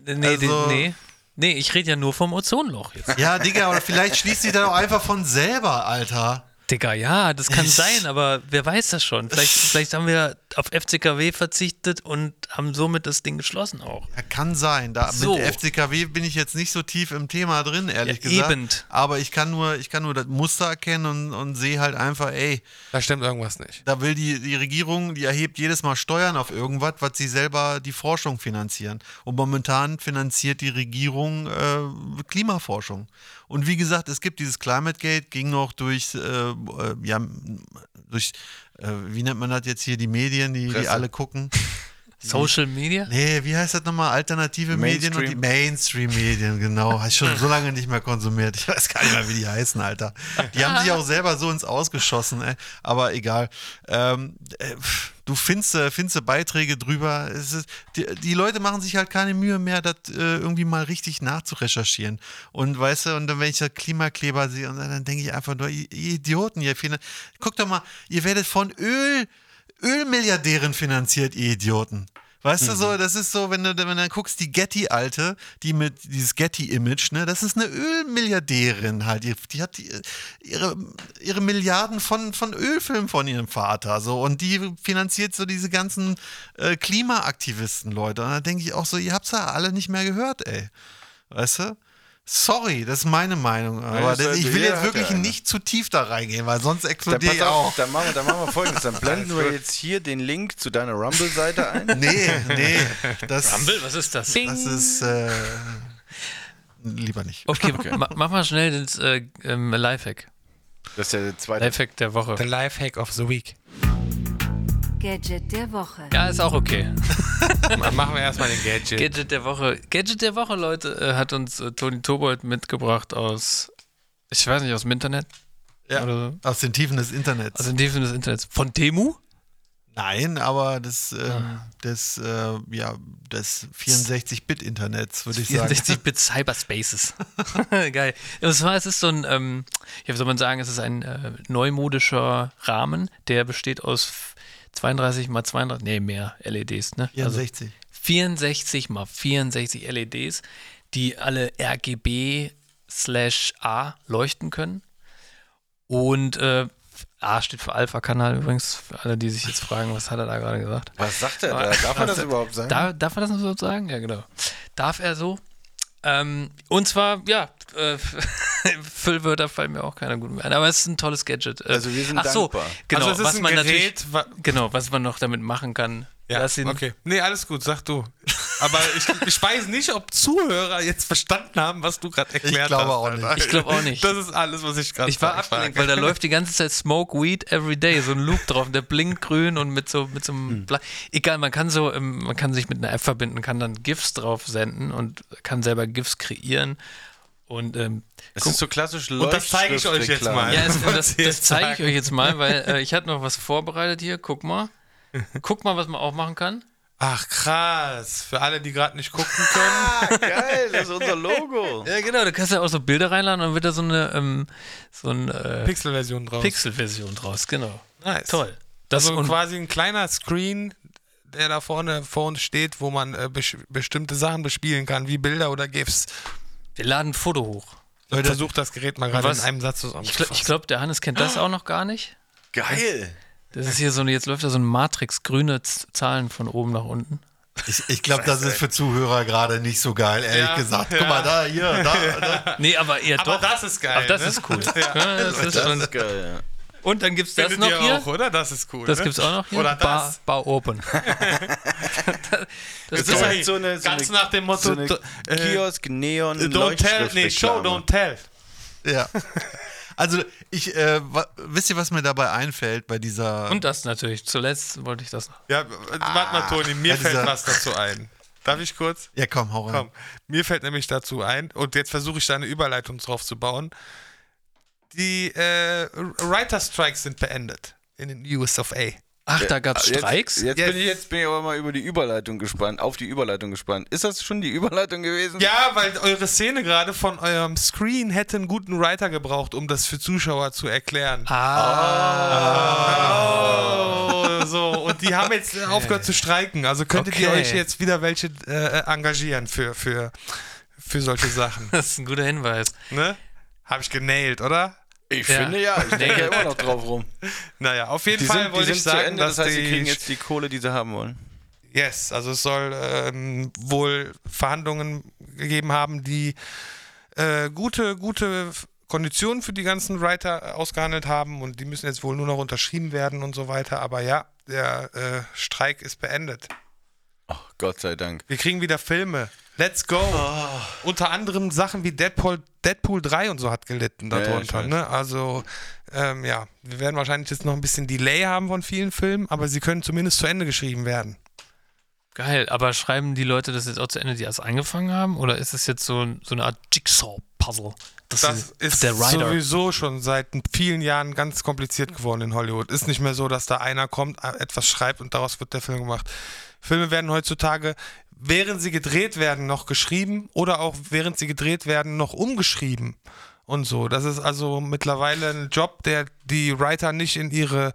Nee, Also- nee, nee, ich rede ja nur vom Ozonloch jetzt. Ja, Digga, aber vielleicht schließt sich dann auch einfach von selber, Alter. Digga, ja, das kann sein, aber wer weiß das schon? Vielleicht, vielleicht haben wir auf FCKW verzichtet und haben somit das Ding geschlossen auch. Ja, kann sein. Da, So. Mit der FCKW bin ich jetzt nicht so tief im Thema drin, ehrlich Ja, gesagt. eben. Aber ich kann nur, ich kann nur das Muster erkennen und, und sehe halt einfach, ey, Da stimmt irgendwas nicht. da will die, die Regierung, die erhebt jedes Mal Steuern auf irgendwas, was sie selber die Forschung finanzieren. Und momentan finanziert die Regierung äh, Klimaforschung. Und wie gesagt, es gibt dieses Climate Gate, ging noch durch, äh, äh, ja, durch, äh, wie nennt man das jetzt hier, die Medien, die, die alle gucken. Social Media? Nee, wie heißt das nochmal? Alternative Medien und die Mainstream-Medien, genau. Habe ich schon so lange nicht mehr konsumiert. Ich weiß gar nicht mehr, wie die heißen, Alter. Die haben sich auch selber so ins Ausgeschossen, ey. aber egal. Ähm, äh, pff, du findest, äh, findest Beiträge drüber. Ist, die, die Leute machen sich halt keine Mühe mehr, das äh, irgendwie mal richtig nachzurecherchieren. Und weißt du, und dann, wenn ich da Klimakleber sehe, und dann, dann denke ich einfach nur, ihr, Idioten, ihr Finan- Guckt doch mal, ihr werdet von Öl. Ölmilliardären finanziert, ihr Idioten. Weißt du so, das ist so, wenn du, wenn du dann guckst, die Getty-Alte, die mit dieses Getty-Image, ne, das ist eine Ölmilliardärin halt. Die, die hat die, ihre, ihre Milliarden von, von Ölfilmen von ihrem Vater. So, und die finanziert so diese ganzen äh, Klimaaktivisten, Leute. Und da denke ich auch so, ihr habt's ja alle nicht mehr gehört, ey. Weißt du? Sorry, das ist meine Meinung. Aber das, ich will jetzt wirklich ja eine. nicht zu tief da reingehen, weil sonst explodiere pass ich auf, auch. dann, machen wir, dann machen wir folgendes. Dann blenden wir jetzt hier den Link zu deiner Rumble-Seite ein. Nee, nee. Das, Rumble, was ist das? das ist äh, lieber nicht. Okay, Ma mach mal schnell das äh, ähm, Lifehack. Das ist der zweite. Lifehack der Woche. The Lifehack of the Week. Gadget der Woche. Ja, ist auch okay. Machen wir erstmal den Gadget. Gadget der Woche. Gadget der Woche, Leute, äh, hat uns äh, Toni Tobold mitgebracht aus, ich weiß nicht, aus dem Internet. Ja, Oder so. aus den Tiefen des Internets. Aus den Tiefen des Internets. Von Temu? Nein, aber das, ähm, Ah. des, äh, ja, des 64-Bit-Internets, würde ich sagen. 64-Bit Cyberspaces. Geil. Und zwar, es ist so ein, ähm, ja, wie soll man sagen, es ist ein äh, neumodischer Rahmen, der besteht aus 32 mal 32, nee, mehr LEDs, ne? Also 64. 64 mal 64 LEDs, die alle RGB slash A leuchten können. Und äh, A steht für Alpha-Kanal übrigens, für alle, die sich jetzt fragen, was hat er da gerade gesagt. Was sagt er da? Darf er das überhaupt sagen? Da, darf er das so sagen? Ja, genau. Darf er so? Ähm, und zwar, ja, äh, Füllwörter fallen mir auch keiner gut mehr ein, aber es ist ein tolles Gadget. Äh, Also wir sind Ach so, dankbar. genau, also es ist was ein man Gerät, wa- natürlich, genau, was man noch damit machen kann. Ja, Lass ihn, okay. Nee, alles gut, sag du. Aber ich, ich weiß nicht, ob Zuhörer jetzt verstanden haben, was du gerade erklärt glaube hast. auch nicht. Ich glaube auch nicht. Das ist alles, was ich gerade Ich war abgelenkt, weil da läuft die ganze Zeit Smoke Weed Every Day, so ein Loop drauf, der blinkt grün und mit so mit so einem Hm. Bla egal, man kann so ähm, man kann sich mit einer App verbinden, kann dann GIFs drauf senden und kann selber GIFs kreieren und ähm, Es ist so klassisch Und das zeige ich euch jetzt mal. ja, es, das, das zeige ich euch jetzt mal, weil äh, ich hatte noch was vorbereitet hier, guck mal. Guck mal, was man auch machen kann. Ach krass, für alle, die gerade nicht gucken können. Geil, das ist unser Logo. Ja, genau, du kannst ja auch so Bilder reinladen und dann wird da so eine ähm, so ein äh, Pixelversion draus. Pixel-Version draus, genau. Nice. Toll. Das Also und quasi ein kleiner Screen, der da vorne vor uns steht, wo man äh, besch- bestimmte Sachen bespielen kann, wie Bilder oder GIFs. wir laden ein Foto hoch. Leute, Versucht das Gerät mal gerade in einem Satz Ich glaube, glaub, der Hannes kennt das auch noch gar nicht. Geil. Das ist hier so eine, jetzt läuft da so ein Matrix, grüne Zahlen von oben nach unten. ich, ich glaube, das ist für Zuhörer gerade nicht so geil, ehrlich Ja, gesagt. ja. Guck mal, da, hier, da, da. Nee, aber eher Aber doch. das ist geil. aber das ne? ist cool. Ja, das ist Das schon. ist geil, ja. Und dann gibt's das Findet noch ihr hier. auch, oder? Das ist cool. Das ne? gibt's auch noch hier. Oder Bar, das. Bar Open. das Das ist halt so eine- so ganz eine- nach dem Motto, So äh, Kiosk, Neon, don't tell, nee, show, don't tell. Ja. Also, ich, äh, wisst ihr, was mir dabei einfällt bei dieser. und das natürlich. Zuletzt wollte ich das noch. Ja, warte mal, Toni, mir fällt dieser- was dazu ein. Darf ich kurz? ja, komm, hau rein. Komm, mir fällt nämlich dazu ein, und jetzt versuche ich da eine Überleitung drauf zu bauen. Die äh, Writer Strikes sind beendet in den US of A. Ach, da gab's Jetzt- Streiks? Jetzt, Yes. bin ich, jetzt bin ich aber mal über die Überleitung gespannt, auf die Überleitung gespannt. Ist das schon die Überleitung gewesen? Ja, weil eure Szene gerade von eurem Screen hätte einen guten Writer gebraucht, um das für Zuschauer zu erklären. Ah. Oh, so. Und die haben jetzt äh, aufgehört zu streiken. Also könntet ihr Okay. euch jetzt wieder welche äh, engagieren für, für, für solche Sachen. Das ist ein guter Hinweis. Ne? Habe ich genailt, oder? Ich Ja. finde ja, ich denke ja immer noch drauf rum. Naja, auf jeden Die Fall sind, wollte ich sagen, Ende, dass das heißt, die die kriegen jetzt die Kohle, die sie haben wollen. Yes, also es soll ähm, wohl Verhandlungen gegeben haben, die äh, gute, gute Konditionen für die ganzen Writer ausgehandelt haben und die müssen jetzt wohl nur noch unterschrieben werden und so weiter. Aber ja, der äh, Streik ist beendet. Ach, Gott sei Dank. Wir kriegen wieder Filme. Let's go. Unter anderem Sachen wie Deadpool, Deadpool 3 und so hat gelitten Ja, ja, darunter. weiß. ne? Also, ähm, ja, wir werden wahrscheinlich jetzt noch ein bisschen Delay haben von vielen Filmen, aber sie können zumindest zu Ende geschrieben werden. Geil, aber schreiben die Leute das jetzt auch zu Ende, die erst angefangen haben? Oder ist es jetzt so, so eine Art Jigsaw-Puzzle? Das sie- ist der Writer. sowieso schon seit vielen Jahren ganz kompliziert geworden in Hollywood. Ist nicht mehr so, dass da einer kommt, äh, etwas schreibt und daraus wird der Film gemacht. Filme werden heutzutage, während sie gedreht werden, noch geschrieben oder auch während sie gedreht werden, noch umgeschrieben und so. Das ist also mittlerweile ein Job, der die Writer nicht in ihre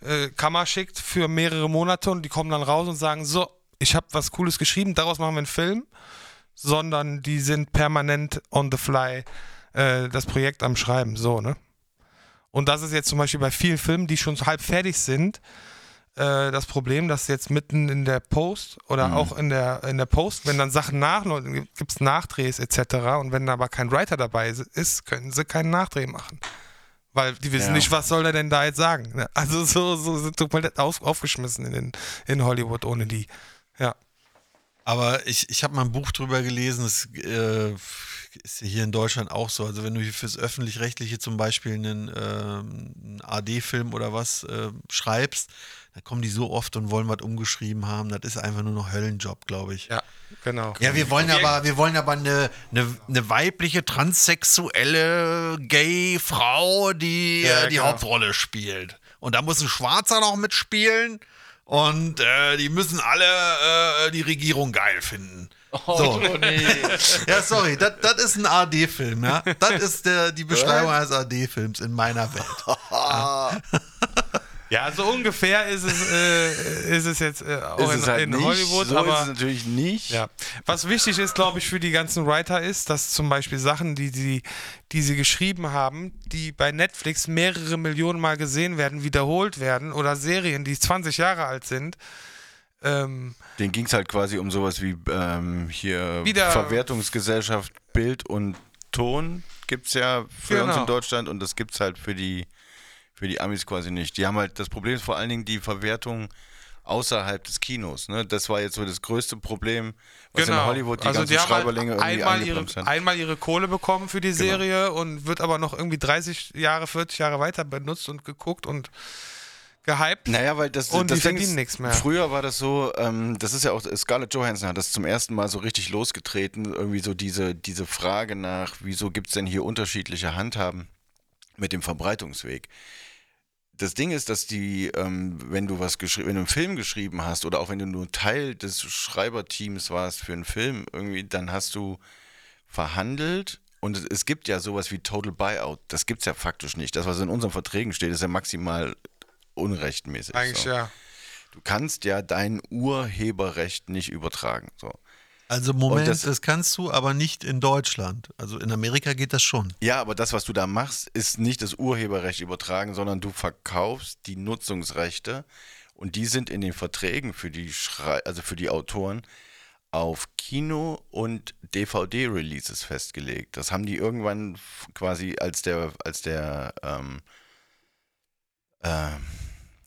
äh, Kammer schickt für mehrere Monate und die kommen dann raus und sagen, so, ich habe was Cooles geschrieben, daraus machen wir einen Film sondern die sind permanent on the fly äh, das Projekt am Schreiben, so, ne? Und das ist jetzt zum Beispiel bei vielen Filmen, die schon halb fertig sind, äh, das Problem, dass jetzt mitten in der Post oder auch in der, in der Post, wenn dann Sachen nachläufen, gibt es Nachdrehs etc. Und wenn aber kein Writer dabei ist, können sie keinen Nachdreh machen. Weil die wissen Ja. nicht, was soll er denn da jetzt sagen. ne? Also so, so sind sie komplett auf, aufgeschmissen in, in Hollywood ohne die. Ja. Aber ich, ich habe mal ein Buch drüber gelesen, das äh, ist hier in Deutschland auch so. Also wenn du hier fürs Öffentlich-Rechtliche zum Beispiel einen, ähm, einen AD-Film oder was äh, schreibst, kommen die so oft und wollen was umgeschrieben haben. Das ist einfach nur noch Höllenjob, glaube ich. Ja, genau. Ja, wir wollen aber, wir wollen aber eine, eine, eine weibliche, transsexuelle, gay Frau, die Ja, äh, die genau. Hauptrolle spielt. Und da muss ein Schwarzer noch mitspielen. Und äh, die müssen alle äh, die Regierung geil finden. so. Ja, sorry, das das ist ein AD-Film, ja. Das ist der, die Beschreibung eines AD-Films in meiner Welt. Ja, so ungefähr ist es, äh, ist es jetzt äh, auch Ist in, halt in Hollywood, so aber ist es natürlich nicht. ja. Was wichtig ist, glaube ich, für die ganzen Writer ist, dass zum Beispiel Sachen, die, die, die sie geschrieben haben, die bei Netflix mehrere Millionen Mal gesehen werden, wiederholt werden oder Serien, die 20 Jahre alt sind, ähm, Den ging es halt quasi um sowas wie ähm, hier Wieder- Verwertungsgesellschaft Bild und Ton gibt es ja für uns Genau. in Deutschland und das gibt es halt für die, für die Amis quasi nicht. Die haben halt, das Problem ist vor allen Dingen die Verwertung außerhalb des Kinos. Ne? Das war jetzt so das größte Problem, was in Hollywood die also ganzen die haben Schreiberlinge halt irgendwie einmal ihre, haben. einmal ihre Kohle bekommen für die Serie und wird aber noch irgendwie 30 Jahre, 40 Jahre weiter benutzt und geguckt und gehypt. Naja, weil das, Und das die verdienen nichts mehr. Früher war das so, ähm, das ist ja auch, Scarlett Johansson hat das zum ersten Mal so richtig losgetreten, irgendwie so diese, diese Frage nach, wieso gibt es denn hier unterschiedliche Handhaben mit dem Verbreitungsweg. Das Ding ist, dass die, ähm, wenn du was geschrieben, wenn du einen Film geschrieben hast oder auch wenn du nur Teil des Schreiberteams warst für einen Film, irgendwie, dann hast du verhandelt und es, es gibt ja sowas wie Total Buyout. Das gibt es ja faktisch nicht. Das, was in unseren Verträgen steht, ist ja maximal unrechtmäßig. Eigentlich so. ja. Du kannst ja dein Urheberrecht nicht übertragen. So. Also Moment, das- das, kannst du, aber nicht in Deutschland. Also in Amerika geht das schon. Ja, aber das, was du da machst, ist nicht das Urheberrecht übertragen, sondern du verkaufst die Nutzungsrechte und die sind in den Verträgen für die Schrei also für die Autoren auf Kino- und DVD-Releases festgelegt. Das haben die irgendwann quasi als der, als der, ähm, ähm,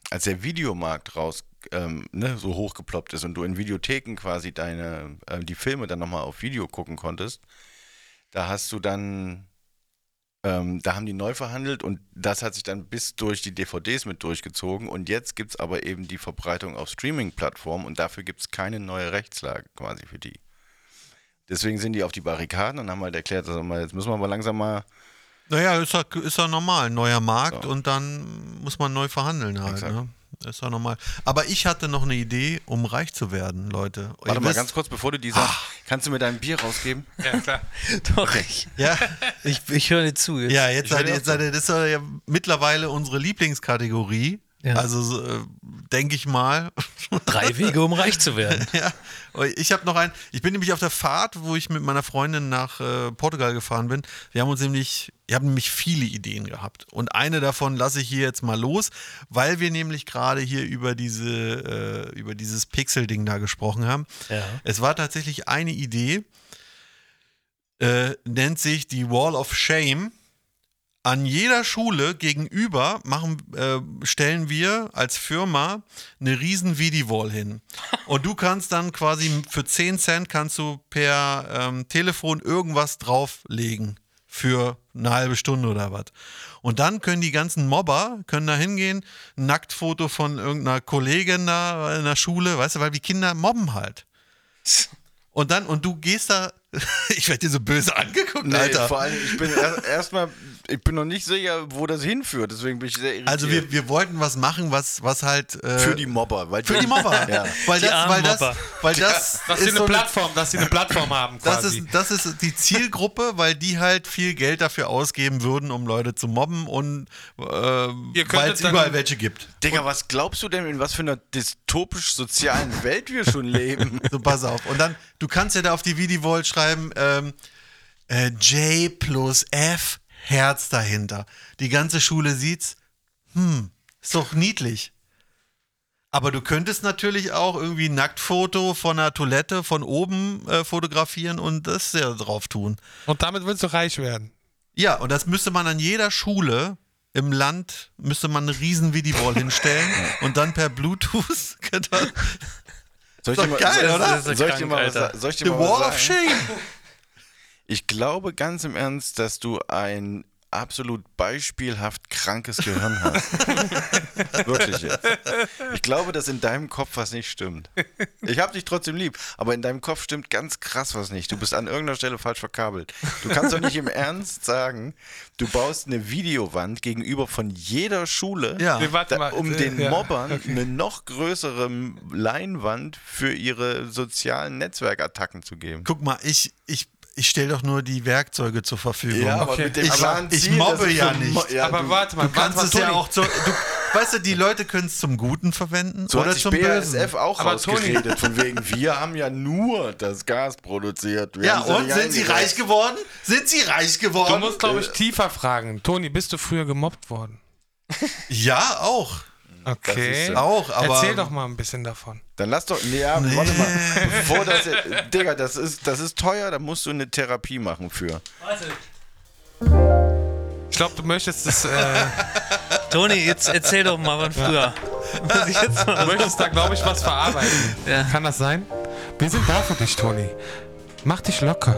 als der Videomarkt raus ähm, ne, so hochgeploppt ist und du in Videotheken quasi deine, äh, die Filme dann nochmal auf Video gucken konntest, da hast du dann, ähm, da haben die neu verhandelt und das hat sich dann bis durch die DVDs mit durchgezogen und jetzt gibt es aber eben die Verbreitung auf Streaming-Plattformen und dafür gibt es keine neue Rechtslage quasi für die. Deswegen sind die auf die Barrikaden und haben halt erklärt, also mal, jetzt müssen wir aber langsam mal Naja, ist ja, ist ja normal. Neuer Markt So. und dann muss man neu verhandeln halt. Exakt. Ne? Ist ja normal. Aber ich hatte noch eine Idee, um reich zu werden, Leute. Warte Ihr mal wisst- ganz kurz, bevor du die sagst, kannst du mir dein Bier rausgeben? Ja, klar. Doch, ich, Ja, ich, ich höre dir zu. Jetzt. ja jetzt seid ihr, auch jetzt seid ihr, das ist ja mittlerweile unsere Lieblingskategorie. Ja. Also so, äh, denke ich mal. Drei Wege, um reich zu werden. ja. Ich habe noch einen. Ich bin nämlich auf der Fahrt, wo ich mit meiner Freundin nach äh, Portugal gefahren bin. Wir haben uns nämlich, wir haben nämlich viele Ideen gehabt. Und eine davon lasse ich hier jetzt mal los, weil wir nämlich gerade hier über diese, äh, über dieses Pixel-Ding da gesprochen haben. Ja. Es war tatsächlich eine Idee, äh, nennt sich die Wall of Shame. An jeder Schule gegenüber machen, äh, stellen wir als Firma eine riesen Vidi-Wall hin. Und du kannst dann quasi für 10 Cent kannst du per ähm, Telefon irgendwas drauflegen für eine halbe Stunde oder was. Und dann können die ganzen Mobber, können da hingehen, ein Nacktfoto von irgendeiner Kollegin da in der Schule, weißt du, weil die Kinder mobben halt. Und dann, und du gehst da, ich werde dir so böse angeguckt, Nee, Alter. vor allem, ich bin erst- erstmal, ich bin noch nicht sicher, wo das hinführt, deswegen bin ich sehr irritiert. Also wir, wir wollten was machen, was, was halt äh, für die Mobber. Weil für die Mobber. Ja. Weil, Die das, armen weil, das, Mobber. weil das Dass sie ist eine so Plattform, dass sie eine Plattform haben das quasi. ist, das ist die Zielgruppe, weil die halt viel Geld dafür ausgeben würden, um Leute zu mobben und äh, weil es überall welche gibt. Digga, was glaubst du denn, in was für einer dystopisch-sozialen Welt wir schon leben? So, pass auf. Und dann, du kannst ja da auf die Vidi-Wall schreiben, ähm, äh, J plus F, Herz dahinter. Die ganze Schule sieht's. Hm, ist doch niedlich. Aber du könntest natürlich auch irgendwie ein Nacktfoto von einer Toilette von oben äh, fotografieren und das ja drauf tun. Und damit willst du reich werden. Ja, und das müsste man an jeder Schule im Land, müsste man eine riesen Vidi-Wall hinstellen und dann per Bluetooth könnte man Soll ich dir mal, geil, soll, oder? Ich dir mal soll ich dir The mal Wall of? Shame. Ich glaube ganz im Ernst, dass du ein absolut beispielhaft krankes Gehirn hast. Wirklich jetzt. Ich glaube, dass in deinem Kopf was nicht stimmt. Ich habe dich trotzdem lieb, aber in deinem Kopf stimmt ganz krass was nicht. Du bist an irgendeiner Stelle falsch verkabelt. Du kannst doch nicht im Ernst sagen, du baust eine Videowand gegenüber von jeder Schule, Ja. Da, um äh, den ja, Mobbern eine noch größere Leinwand für ihre sozialen Netzwerkattacken zu geben. Guck mal, ich, ich, ich stelle doch nur die Werkzeuge zur Verfügung. Ja, aber Okay. mit dem Ich- klaren ich Ziel, mobbe ja nicht. Mo- Ja, Aber du, warte mal, Du kannst warte es mal, ja Toni. auch zu. Du, weißt du, die Leute können es zum Guten verwenden so oder hat sich zum Bösen. BASF auch Aber Toni- rausgeredet, von wegen, wir haben ja nur das Gas produziert. Wir Ja, und sind sie reich geworden? Sind sie reich geworden? Du musst, glaube ich, tiefer fragen. Toni, bist du früher gemobbt worden? ja, auch. Okay. ist, äh, Auch, aber. Erzähl doch mal ein bisschen davon. Dann lass doch, nee, ja, warte mal, bevor das, Digga, das ist, das ist teuer, da musst du eine Therapie machen für. Ich glaube, du möchtest das, äh, Toni, jetzt erzähl doch mal von früher. Mal du möchtest da, glaube ich, was verarbeiten. Ja. Kann das sein? Wir sind da für dich, Toni. Mach dich locker.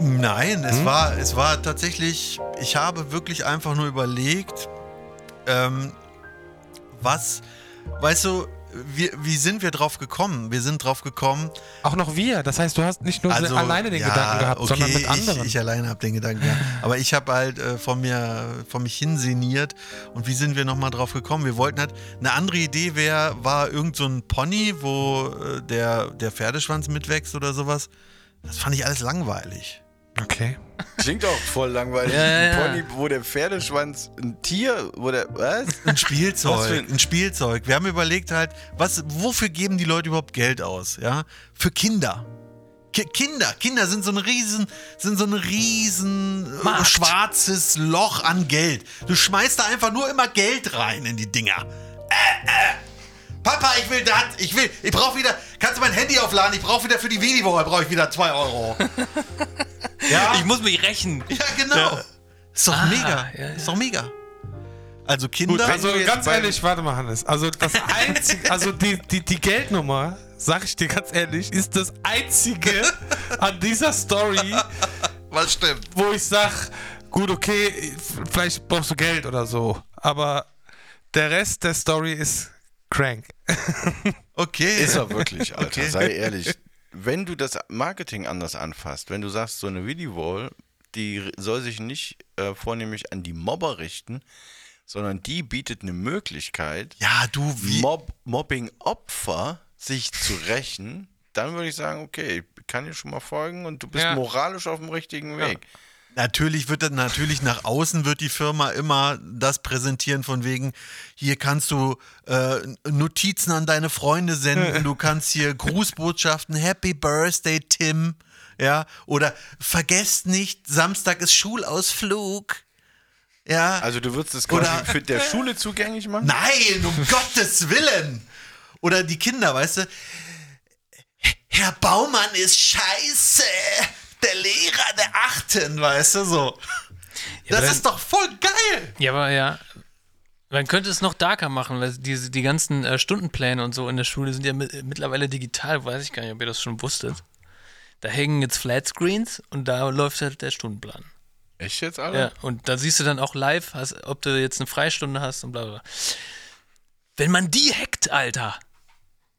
Nein, es, Hm? war, es war tatsächlich. Ich habe wirklich einfach nur überlegt, ähm, was. Weißt du, wie, wie sind wir drauf gekommen? Wir sind drauf gekommen. Auch noch wir. Das heißt, du hast nicht nur Also, alleine den ja, Gedanken gehabt, okay, sondern mit anderen. Ich, ich alleine habe den Gedanken gehabt. Aber ich habe halt äh, von mir, von mich hinseniert. Und wie sind wir nochmal drauf gekommen? Wir wollten halt, eine andere Idee wäre, war irgend so ein Pony, wo äh, der, der Pferdeschwanz mitwächst oder sowas. Das fand ich alles langweilig. Okay. Klingt auch voll langweilig. Ja, ja, ja. Ein Pony, wo der Pferdeschwanz, ein Tier, wo der, was? Ein Was Spielzeug, für ein- ein Spielzeug. Wir haben überlegt halt, was, wofür geben die Leute überhaupt Geld aus? Ja, für Kinder. Ki Kinder, Kinder sind so ein riesen, sind so ein riesen äh, schwarzes Loch an Geld. Du schmeißt da einfach nur immer Geld rein in die Dinger. Äh, äh. Papa, ich will das, ich will, ich brauche wieder, kannst du mein Handy aufladen? Ich brauche wieder für die Videowall, brauche ich wieder 2 Euro. ja, Ich muss mich rächen. ja, genau. Ist doch mega, ja, ja. ist doch mega. Also Kinder, Also wir jetzt ganz ehrlich, warte mal, Hannes. Also das einzige, also die, die, die Geldnummer, sag ich dir ganz ehrlich, ist das einzige an dieser Story, was stimmt? wo ich sag, gut, okay, vielleicht brauchst du Geld oder so, aber der Rest der Story ist crank. Okay. Ist er wirklich, Alter, Okay. sei ehrlich. Wenn du das Marketing anders anfasst, wenn du sagst, so eine Video-Wall, die soll sich nicht äh, vornehmlich an die Mobber richten, sondern die bietet eine Möglichkeit, Ja, du. Mob Mobbing-Opfer sich zu rächen, dann würde ich sagen, okay, ich kann dir schon mal folgen und du bist Ja. moralisch auf dem richtigen Weg. Natürlich wird dann natürlich nach außen wird die Firma immer das präsentieren von wegen hier kannst du äh, Notizen an deine Freunde senden, du kannst hier Grußbotschaften Happy Birthday Tim, ja oder vergesst nicht Samstag ist Schulausflug, ja Also du würdest es quasi für der Schule zugänglich machen? Nein, um Gottes Willen. Oder die Kinder, weißt du? Herr Baumann ist scheiße. Der Lehrer der Achten, weißt du so. das aber ist doch voll geil. Ja, aber ja. Man könnte es noch darker machen, weil diese, die ganzen äh, Stundenpläne und so in der Schule sind ja mit, mittlerweile digital, weiß ich gar nicht, ob ihr das schon wusstet. Da hängen jetzt Flatscreens und da läuft halt der Stundenplan. Echt jetzt, Alter? Ja, und da siehst du dann auch live, hast, ob du jetzt eine Freistunde hast und bla bla. bla. Wenn man die hackt, Alter,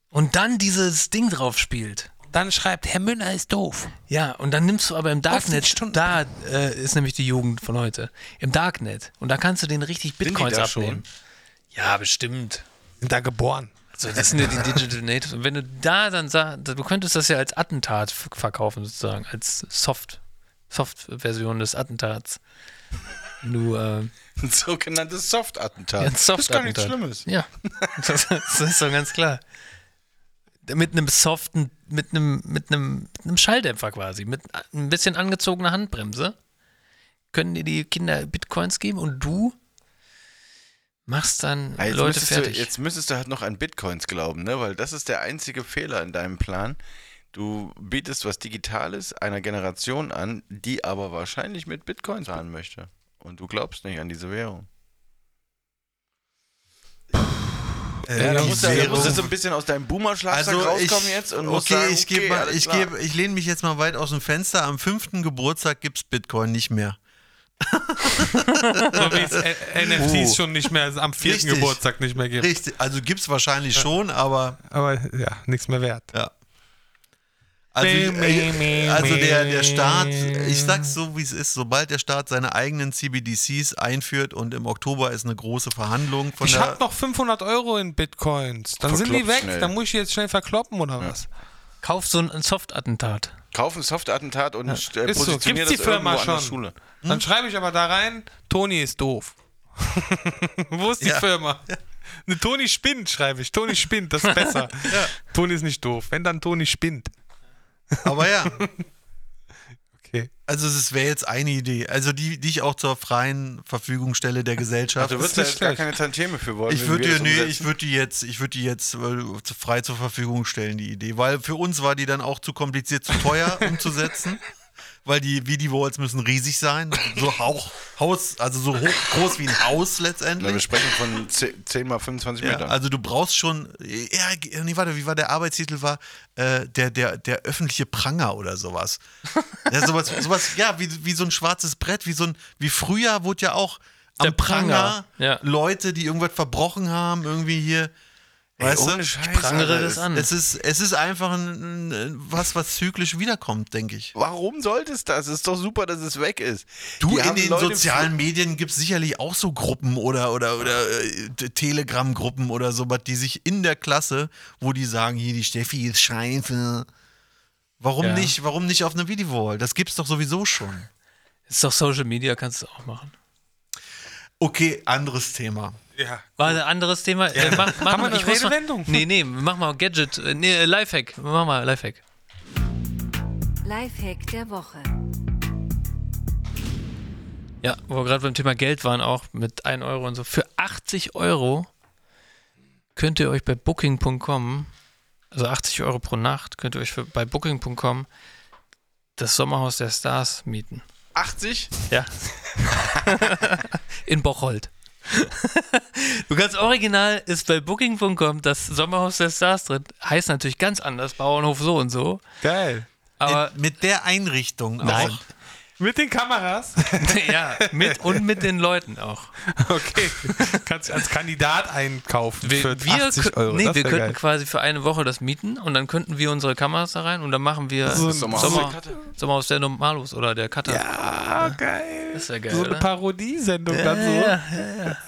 und dann dieses Ding drauf spielt, Dann schreibt, Herr Müller ist doof. ja, und dann nimmst du aber im Darknet, Stunden. da äh, ist nämlich die Jugend von heute, im Darknet. Und da kannst du den richtig Bitcoins da abnehmen. Ja, bestimmt. Sind da geboren. So, das sind ja die Digital Natives. Und wenn du da dann sagst, du könntest das ja als Attentat verkaufen, sozusagen, als Soft, Soft-Version des Attentats. Du, äh, Ein sogenanntes Soft-Attentat. Ja, ein das ist gar nichts. Schlimmes. Ja, das, das ist doch ganz klar. Mit einem soften, mit einem, mit einem, mit einem Schalldämpfer quasi, mit ein bisschen angezogener Handbremse, können dir die Kinder Bitcoins geben und du machst dann Ah, Jetzt Leute müsstest, du, fertig. jetzt müsstest du halt noch an Bitcoins glauben, ne? Weil das ist der einzige Fehler in deinem Plan. Du bietest was Digitales einer Generation an, die aber wahrscheinlich mit Bitcoin zahlen möchte. Und du glaubst nicht an diese Währung. Ja, da musst du, da musst du so ein bisschen aus deinem Boomer-Schlafsack also rauskommen ich, jetzt und musst okay, sagen, ich okay, mal, ich gebe, ich lehne mich jetzt mal weit aus dem Fenster. Am fünften Geburtstag gibt's Bitcoin nicht mehr. So wie es äh, NFTs Oh. schon nicht mehr, also am vierten Richtig. Geburtstag nicht mehr gibt. Richtig, also gibt's wahrscheinlich schon, aber Aber ja, nichts mehr wert. ja. Also, äh, also der, der Staat, ich sag's so, wie es ist, sobald der Staat seine eigenen CBDCs einführt und im Oktober ist eine große Verhandlung von Ich der. hab noch 500 Euro in Bitcoins. Dann sind die weg. schnell. Dann muss ich jetzt schnell verkloppen oder was? Kauf so ein, Soft-Attentat. Kauf ein Soft-Attentat und äh, Ist so. Gibt's die das Firma irgendwo an der schon? Schule. Dann schreibe ich aber da rein, Toni ist doof. Wo ist die Ja. Firma? Ne, Toni spinnt, schreibe ich. Toni spinnt, das ist besser. Toni ist nicht doof. Wenn dann Toni spinnt. Aber ja, Okay. also es wäre jetzt eine Idee. Also die, die ich auch zur freien Verfügung stelle der Gesellschaft. Du wirst da nicht jetzt gar keine Tantieme für wollen. Ich würde nee, ich würde die jetzt, ich würde die jetzt äh, frei zur Verfügung stellen, die Idee. Weil für uns war die dann auch zu kompliziert, zu teuer umzusetzen. Weil die Video-Walls müssen riesig sein. So Hauch, Haus, also so hoch, groß wie ein Haus Na, wir letztendlich. sprechen von 10, 10 mal 25 Ja, Metern. also du brauchst schon, ja, nee, warte, wie war der Arbeitstitel war? Äh, der, der, der öffentliche Pranger oder sowas. ja, sowas, sowas, ja, wie, wie so ein schwarzes Brett, wie so ein, wie früher wurde ja auch am Der Pranger, Pranger, ja. Leute, die irgendwas verbrochen haben, irgendwie hier. Weißt ohne du? Scheiß, prangere Alter, das an. Es ist, es ist einfach ein, ein, was, was zyklisch wiederkommt, denke ich. Warum sollte es das? Es ist doch super, dass es weg ist. Du, Die in den Leute sozialen Medien gibt es sicherlich auch so Gruppen oder, oder, oder äh, Telegram-Gruppen oder sowas, die sich in der Klasse, wo die sagen, hier, die Steffi ist scheiße. Warum Ja. nicht, warum nicht auf einer Videowall? Das gibt's doch sowieso schon. Ist doch Social Media, kannst du auch machen. Okay, anderes Thema. Ja. War ein anderes Thema? Äh, mach, mach Haben wir mal, eine mal, Redewendung? Nee, nee, mach mal Gadget. äh, Nee, äh, Lifehack. Mach mal Lifehack. Lifehack der Woche. Ja, wo wir gerade beim Thema Geld waren, auch mit 1 Euro und so. Für 80 Euro könnt ihr euch bei Booking.com, also 80 Euro pro Nacht, könnt ihr euch für, bei Booking.com das Sommerhaus der Stars mieten. 80? Ja. In Bocholt. du kannst original, ist bei Booking.com das Sommerhaus der Stars drin. Heißt natürlich ganz anders, Bauernhof so und so. Geil. Aber mit, mit der Einrichtung Nein. auch. Mit den Kameras? ja, mit und mit den Leuten auch. Okay. Kannst du als Kandidat einkaufen Wir, für wir, 80 kö- Euro. nee, Das wir könnten geil. quasi für eine Woche das mieten und dann könnten wir unsere Kameras da rein und dann machen wir So Sommer, Sommer- Sommer, aus der Normalos oder der Cutter. Ah, geil. Das wäre geil. So eine? Parodiesendung dann so. ja,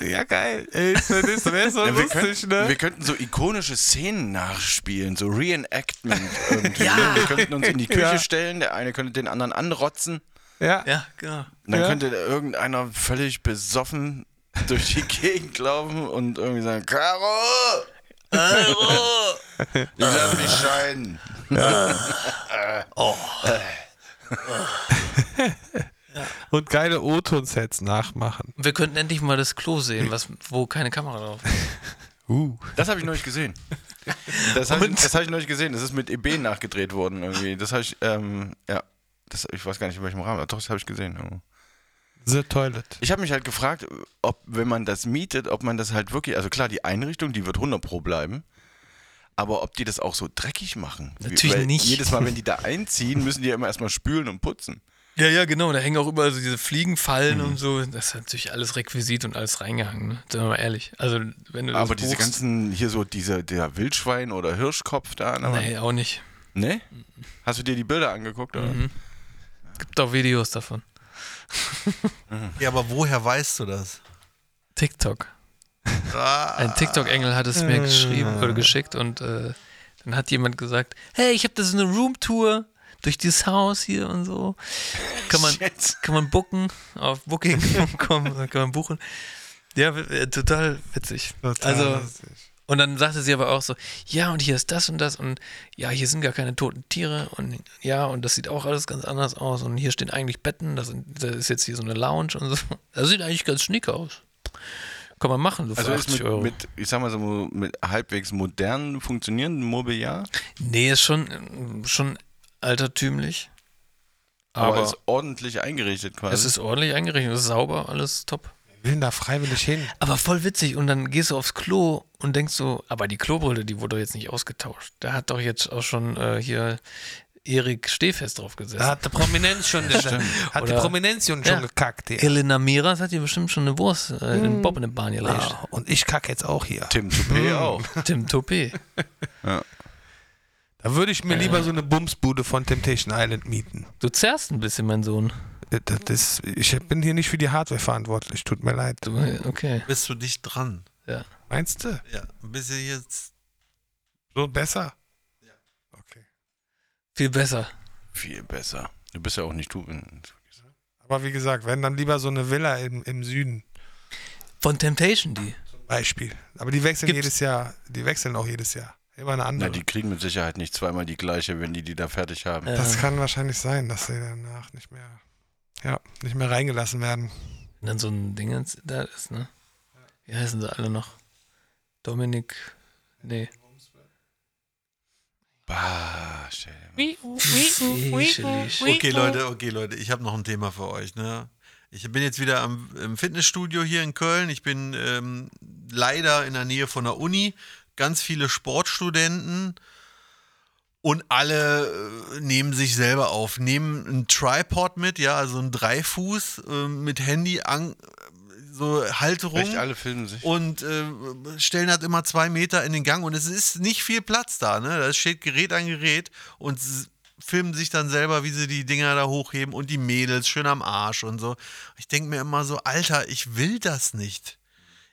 Ja, geil. Ey, das wäre so Ja, wir, lustig, könnten, ne? wir könnten so ikonische Szenen nachspielen, so Reenactment irgendwie. Wir könnten uns in die Küche Ja. stellen, der eine könnte den anderen anrotzen. Ja. Ja, genau. Und dann Ja. könnte irgendeiner völlig besoffen durch die Gegend laufen und irgendwie sagen, Caro! Caro! Ich lass mich scheiden. Und geile O-Ton-Sets nachmachen. Wir könnten endlich mal das Klo sehen, was, wo keine Kamera drauf ist. Uh. Das habe ich neulich gesehen. Das habe ich, das hab ich neulich gesehen. Das ist mit EB nachgedreht worden irgendwie. Das habe ich, ähm, ja. Das, ich weiß gar nicht, in welchem Rahmen. Doch, das habe ich gesehen. Ja. The Toilet. Ich habe mich halt gefragt, ob, wenn man das mietet, ob man das halt wirklich, also klar, die Einrichtung, die wird 100 pro bleiben, aber ob die das auch so dreckig machen. Natürlich weil nicht. Jedes Mal, wenn die da einziehen, müssen die ja immer erstmal spülen und putzen. Ja, ja, genau. Da hängen auch überall so diese Fliegenfallen und so. Das ist natürlich alles Requisit und alles reingehangen, ne? Sagen wir mal ehrlich. Also, wenn du das aber diese buchst- ganzen, hier so, dieser, der Wildschwein oder Hirschkopf da. Wand- Nee, auch nicht. Nee? Hast du dir die Bilder angeguckt, oder? Mhm. Gibt auch Videos davon. Ja, aber woher weißt du das? TikTok. Ah, Ein TikTok-Engel hat es mir geschrieben oder geschickt und äh, dann hat jemand gesagt, hey, ich habe das eine Roomtour durch dieses Haus hier und so. Kann man, Shit. kann man booken auf booking.com, kann man buchen. Ja, äh, total witzig. Und dann sagte sie aber auch so, ja, und hier ist das und das und ja, hier sind gar keine toten Tiere und ja, und das sieht auch alles ganz anders aus und hier stehen eigentlich Betten, das, sind, das ist jetzt hier so eine Lounge und so. Das sieht eigentlich ganz schnick aus. Kann man machen, so Also ist 80 mit, Euro. mit, ich sag mal so, mit halbwegs modern funktionierendem Mobiliar, Nee, ist schon, schon altertümlich. aber, Aber, ist ordentlich eingerichtet quasi. es ist ordentlich eingerichtet, es ist sauber, alles top. Will denn da freiwillig hin? Aber voll witzig. Und dann gehst du aufs Klo und denkst so, aber die Klobrille, die wurde doch jetzt nicht ausgetauscht. Da hat doch jetzt auch schon äh, hier Erik Stehfest drauf gesessen. Da hat die Prominenz schon, hat die Oder- Prominenz schon Ja. gekackt hier. Elena Miras hat hier bestimmt schon eine Wurst äh, in Bob in der Bahn gelegt. Ah, und ich kacke jetzt auch hier. Tim Toupé auch. Tim Topé. Da würde ich mir lieber so eine Bumsbude von Temptation Island mieten. Du zerrst ein bisschen, mein Sohn. Das, das, ich bin hier nicht für die Hardware verantwortlich, tut mir leid. Du, okay. bist du dicht dran? Ja. Meinst du? Ja, bist du jetzt. So besser? Ja. Okay. Viel besser. Viel besser. Du bist ja auch nicht du. Aber wie gesagt, wenn dann lieber so eine Villa im, im Süden Von Temptation, die. zum Beispiel. Aber die wechseln Gibt's- jedes Jahr, die wechseln auch jedes Jahr. Immer eine Na, andere. die kriegen mit Sicherheit nicht zweimal die gleiche, wenn die die da fertig haben. Ja. das kann wahrscheinlich sein, dass sie danach nicht mehr, ja, nicht mehr reingelassen werden. Wenn dann so ein Ding da ist, ne? Wie heißen sie alle noch? Dominik. Nee. Bah, stell dir mal. Fischelig. Okay, Leute, okay, Leute, ich habe noch ein Thema für euch. Ne? Ich bin jetzt wieder am, im Fitnessstudio hier in Köln. Ich bin ähm, leider in der Nähe von der Uni. Ganz viele Sportstudenten und alle äh, nehmen sich selber auf. Nehmen einen Tripod mit, ja, also einen Dreifuß äh, mit Handy an, so Halterung Echt, alle filmen sich. und äh, stellen halt immer zwei Meter in den Gang und es ist nicht viel Platz da, ne? Da steht Gerät an Gerät und filmen sich dann selber, wie sie die Dinger da hochheben und die Mädels schön am Arsch und so. Ich denke mir immer so, Alter, ich will das nicht.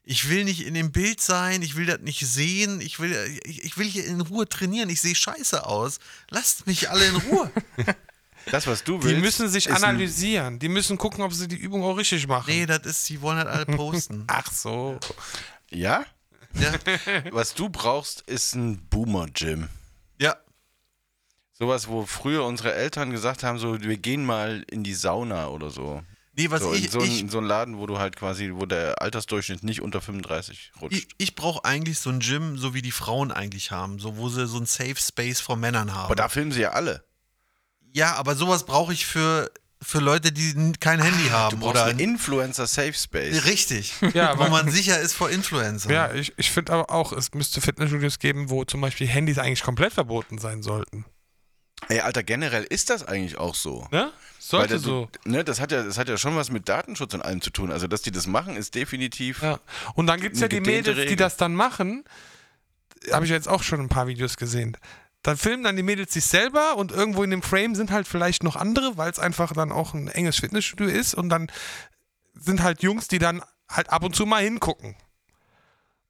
Ich will nicht in dem Bild sein, ich will das nicht sehen, ich will, ich, ich will hier in Ruhe trainieren, ich sehe scheiße aus. Lasst mich alle in Ruhe. Das, was du Die willst. müssen sich analysieren. Die müssen gucken, ob sie die Übung auch richtig machen. nee, das ist, die wollen halt alle posten. Ach so. Ja? Ja, Was du brauchst, ist ein Boomer-Gym. ja. Sowas, wo früher unsere Eltern gesagt haben, so, wir gehen mal in die Sauna oder so. Nee, was so, ich, in so, ich, ein, so ein Laden, wo du halt quasi, wo der Altersdurchschnitt nicht unter 35 rutscht. Ich, ich brauche eigentlich so ein Gym, so wie die Frauen eigentlich haben, so wo sie so ein Safe Space vor Männern haben. Aber da filmen sie ja alle. ja, aber sowas brauche ich für, für Leute, die kein Handy Du haben brauchst oder einen Influencer Safe Space. richtig, Ja, wo man sicher ist vor Influencern. Ja, ich, ich finde aber auch, es müsste Fitnessstudios geben, wo zum Beispiel Handys eigentlich komplett verboten sein sollten. Ey, Alter, generell ist das eigentlich auch so. Ne? Sollte Weil so. Ne, das, hat ja, das hat ja schon was mit Datenschutz und allem zu tun. Also, dass die das machen, ist definitiv. Ja. Und dann gibt es ja die Mädels, die Regel. das dann machen. Habe ich jetzt auch schon ein paar Videos gesehen. Dann filmen dann die Mädels sich selber und irgendwo in dem Frame sind halt vielleicht noch andere, weil es einfach dann auch ein enges Fitnessstudio ist und dann sind halt Jungs, die dann halt ab und zu mal hingucken.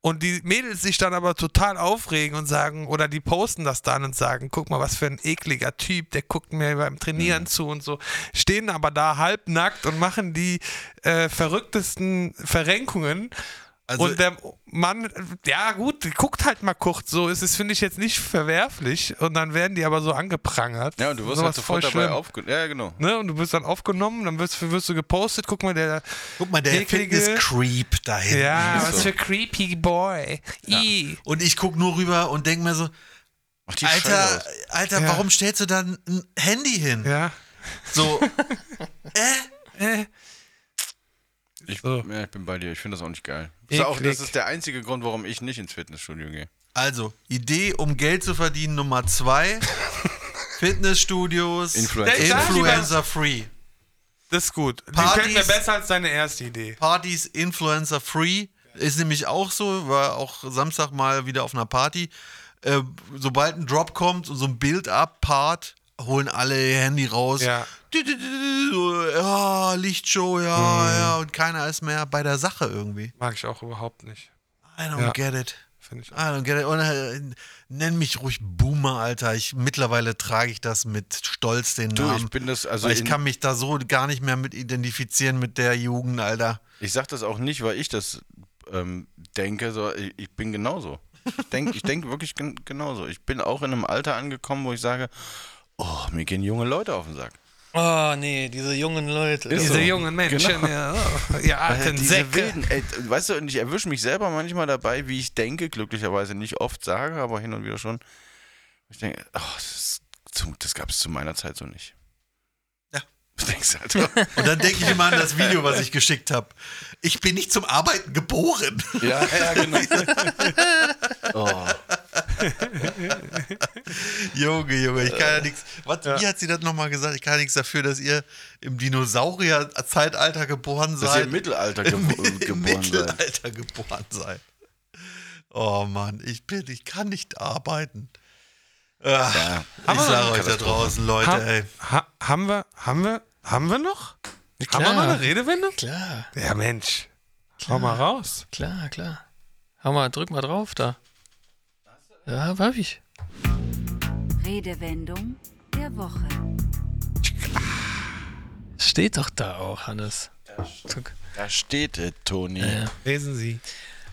Und die Mädels sich dann aber total aufregen und sagen, oder die posten das dann und sagen, guck mal, was für ein ekliger Typ, der guckt mir beim Trainieren Mhm. zu und so. Stehen aber da halbnackt und machen die äh, verrücktesten Verrenkungen. Also- und der Mann, ja gut, guckt halt mal kurz so. Ist es, finde ich, jetzt nicht verwerflich. Und dann werden die aber so angeprangert. Ja, und du wirst halt sofort voll dabei aufgenommen. Ja, genau. Ne? Und du wirst dann aufgenommen, dann wirst, wirst du gepostet. Guck mal, der Guck mal, der eklige- Fitness-Creep da hinten. Ja, Ist was so. für creepy Boy. I. Und ich guck nur rüber und denk mir so, Alter. Alter, Ja. warum stellst du dann ein Handy hin? Ja. So, Äh. Ich, So. ja, ich bin bei dir. Ich finde das auch nicht geil. Das ist, auch, das ist der einzige Grund, warum ich nicht ins Fitnessstudio gehe. also, Idee, um Geld zu verdienen, Nummer zwei. Fitnessstudios, Influencer. Influencer free. Das ist gut. Die Partys- gefällt mir besser als deine erste Idee. Partys Influencer free. Ist nämlich auch so, war auch Samstag mal wieder auf einer Party. Äh, sobald ein Drop kommt und so ein Build-up-Part, holen alle ihr Handy raus. Ja. Ja, Lichtshow, ja, Mhm. ja. Und keiner ist mehr bei der Sache irgendwie. Mag ich auch überhaupt nicht. I don't Ja. get it. Finde ich. I don't get it. Und, äh, nenn mich ruhig Boomer, Alter. Ich, mittlerweile trage ich das mit Stolz den Du, Namen. ich bin das, also ich in- kann mich da so gar nicht mehr mit identifizieren mit der Jugend, Alter. Ich sag das auch nicht, weil ich das ähm, denke, so, ich, ich bin genauso. Ich denke ich denk wirklich gen genauso. Ich bin auch in einem Alter angekommen, wo ich sage, oh, mir gehen junge Leute auf den Sack. Oh, nee, diese jungen Leute. Ist Diese so. jungen Menschen, Genau. ja, oh, ihr alten diese Säcke. wilden, ey, weißt du, und ich erwische mich selber manchmal dabei, wie ich denke, glücklicherweise nicht oft sage, aber hin und wieder schon. Ich denke, oh, das, das gab es zu meiner Zeit so nicht. Ja. Du denkst halt, oh, Und dann denke ich immer an das Video, was ich geschickt habe. Ich bin nicht zum Arbeiten geboren. ja, ja, genau. oh. Junge, Junge, ich kann ja nichts. Was, Wie hat sie das nochmal gesagt? Ich kann ja nichts dafür, dass ihr im Dinosaurier-Zeitalter geboren Dass ihr seid. im Mittelalter Im, gebo im geboren seid. Mittelalter geboren seid. Oh Mann, ich bin, ich kann nicht arbeiten. Ah, Ja. ich sage euch da draußen, Leute, Ha, ey. ha, haben wir, haben wir, haben wir noch? Haben wir noch eine Redewendung? Klar, Ja, Mensch. Hau mal raus. klar, klar. Hau mal, drück mal drauf da. Ja, hab ich. Redewendung der Woche. Steht doch da auch, Hannes. Da steht es, Toni. Ja. Lesen Sie.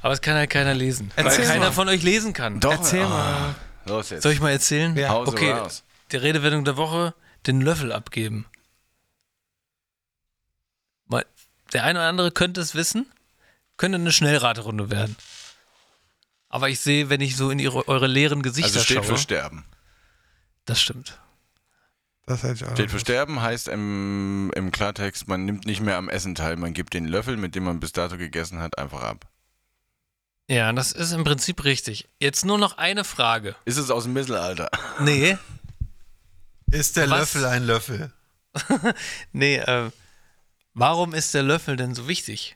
Aber es kann ja keiner lesen. Weil Erzähl keiner mal. von euch lesen kann. Doch, Erzähl ah, mal. Los jetzt. Soll ich mal erzählen? Ja. Hause Okay, raus. die Redewendung der Woche, den Löffel abgeben. Mal, der eine oder andere könnte es wissen, könnte eine Schnellraterunde werden. Aber ich sehe, wenn ich so in ihre, eure leeren Gesichter Also steht schaue, für Sterben. das stimmt. Das hätte ich auch Steht für Sterben heißt im, im Klartext, man nimmt nicht mehr am Essen teil. Man gibt den Löffel, mit dem man bis dato gegessen hat, einfach ab. Ja, das ist im Prinzip richtig. Jetzt nur noch eine Frage. Ist es aus dem Mittelalter? Nee, Ist der Was? Löffel ein Löffel? nee, äh, warum ist der Löffel denn so wichtig?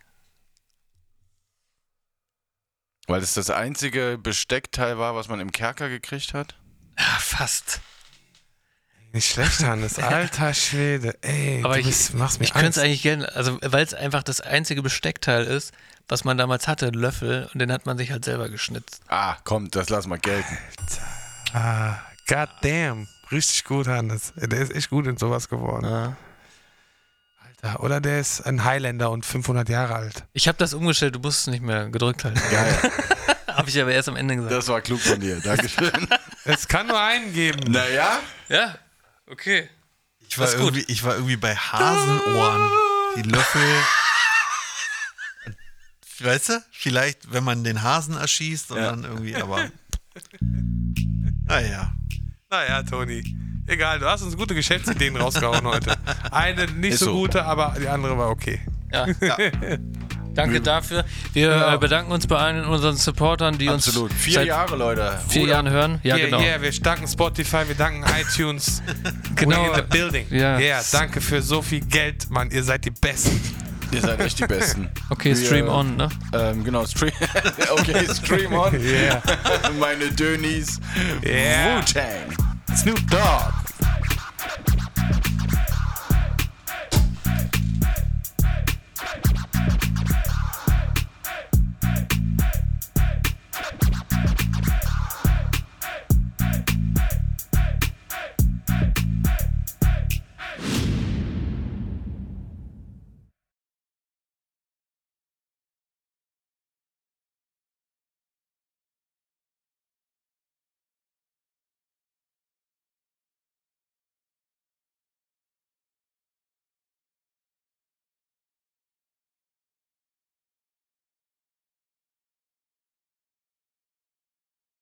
Weil es das einzige Besteckteil war, was man im Kerker gekriegt hat? Ja, fast. Nicht schlecht, Hannes. Alter Schwede. Ey, Aber du ich, bist, machst mich ich könnte es eigentlich gerne, also weil es einfach das einzige Besteckteil ist, was man damals hatte, ein Löffel, und den hat man sich halt selber geschnitzt. Ah, komm, das lass mal gelten. Ah, God damn. Richtig gut, Hannes. Der ist echt gut in sowas geworden. Alter, oder der ist ein Highlander und 500 Jahre alt. Ich habe das umgestellt, du musst es nicht mehr gedrückt halten. Ja. habe ich aber erst am Ende gesagt. Das war klug von dir. Dankeschön. Es kann nur einen geben. naja. ja, okay. Ich war, irgendwie, ich war irgendwie bei Hasenohren. Die Löffel. Weißt du? Vielleicht, wenn man den Hasen erschießt und Ja. dann irgendwie, aber. Naja. Naja, Toni. Egal, du hast uns gute Geschäftsideen rausgehauen heute. Eine nicht Ist so, so. gute, aber die andere war okay. Ja. Danke dafür. Wir Ja. äh, bedanken uns bei allen unseren Supportern, die Absolut. uns Vier seit Jahre, Leute. vier. Jahren hören. Ja, yeah, genau. yeah, wir danken Spotify, wir danken iTunes. Genau. We're in the building. Ja. Yeah, danke für so viel Geld, Mann. Ihr seid die Besten. Ihr seid echt die Besten. Okay, Wir- Stream on, ne? Ähm, genau, Stream. okay, Stream on. Yeah. Meine Dönis. Yeah. Wu-Tang. Snoop Dogg.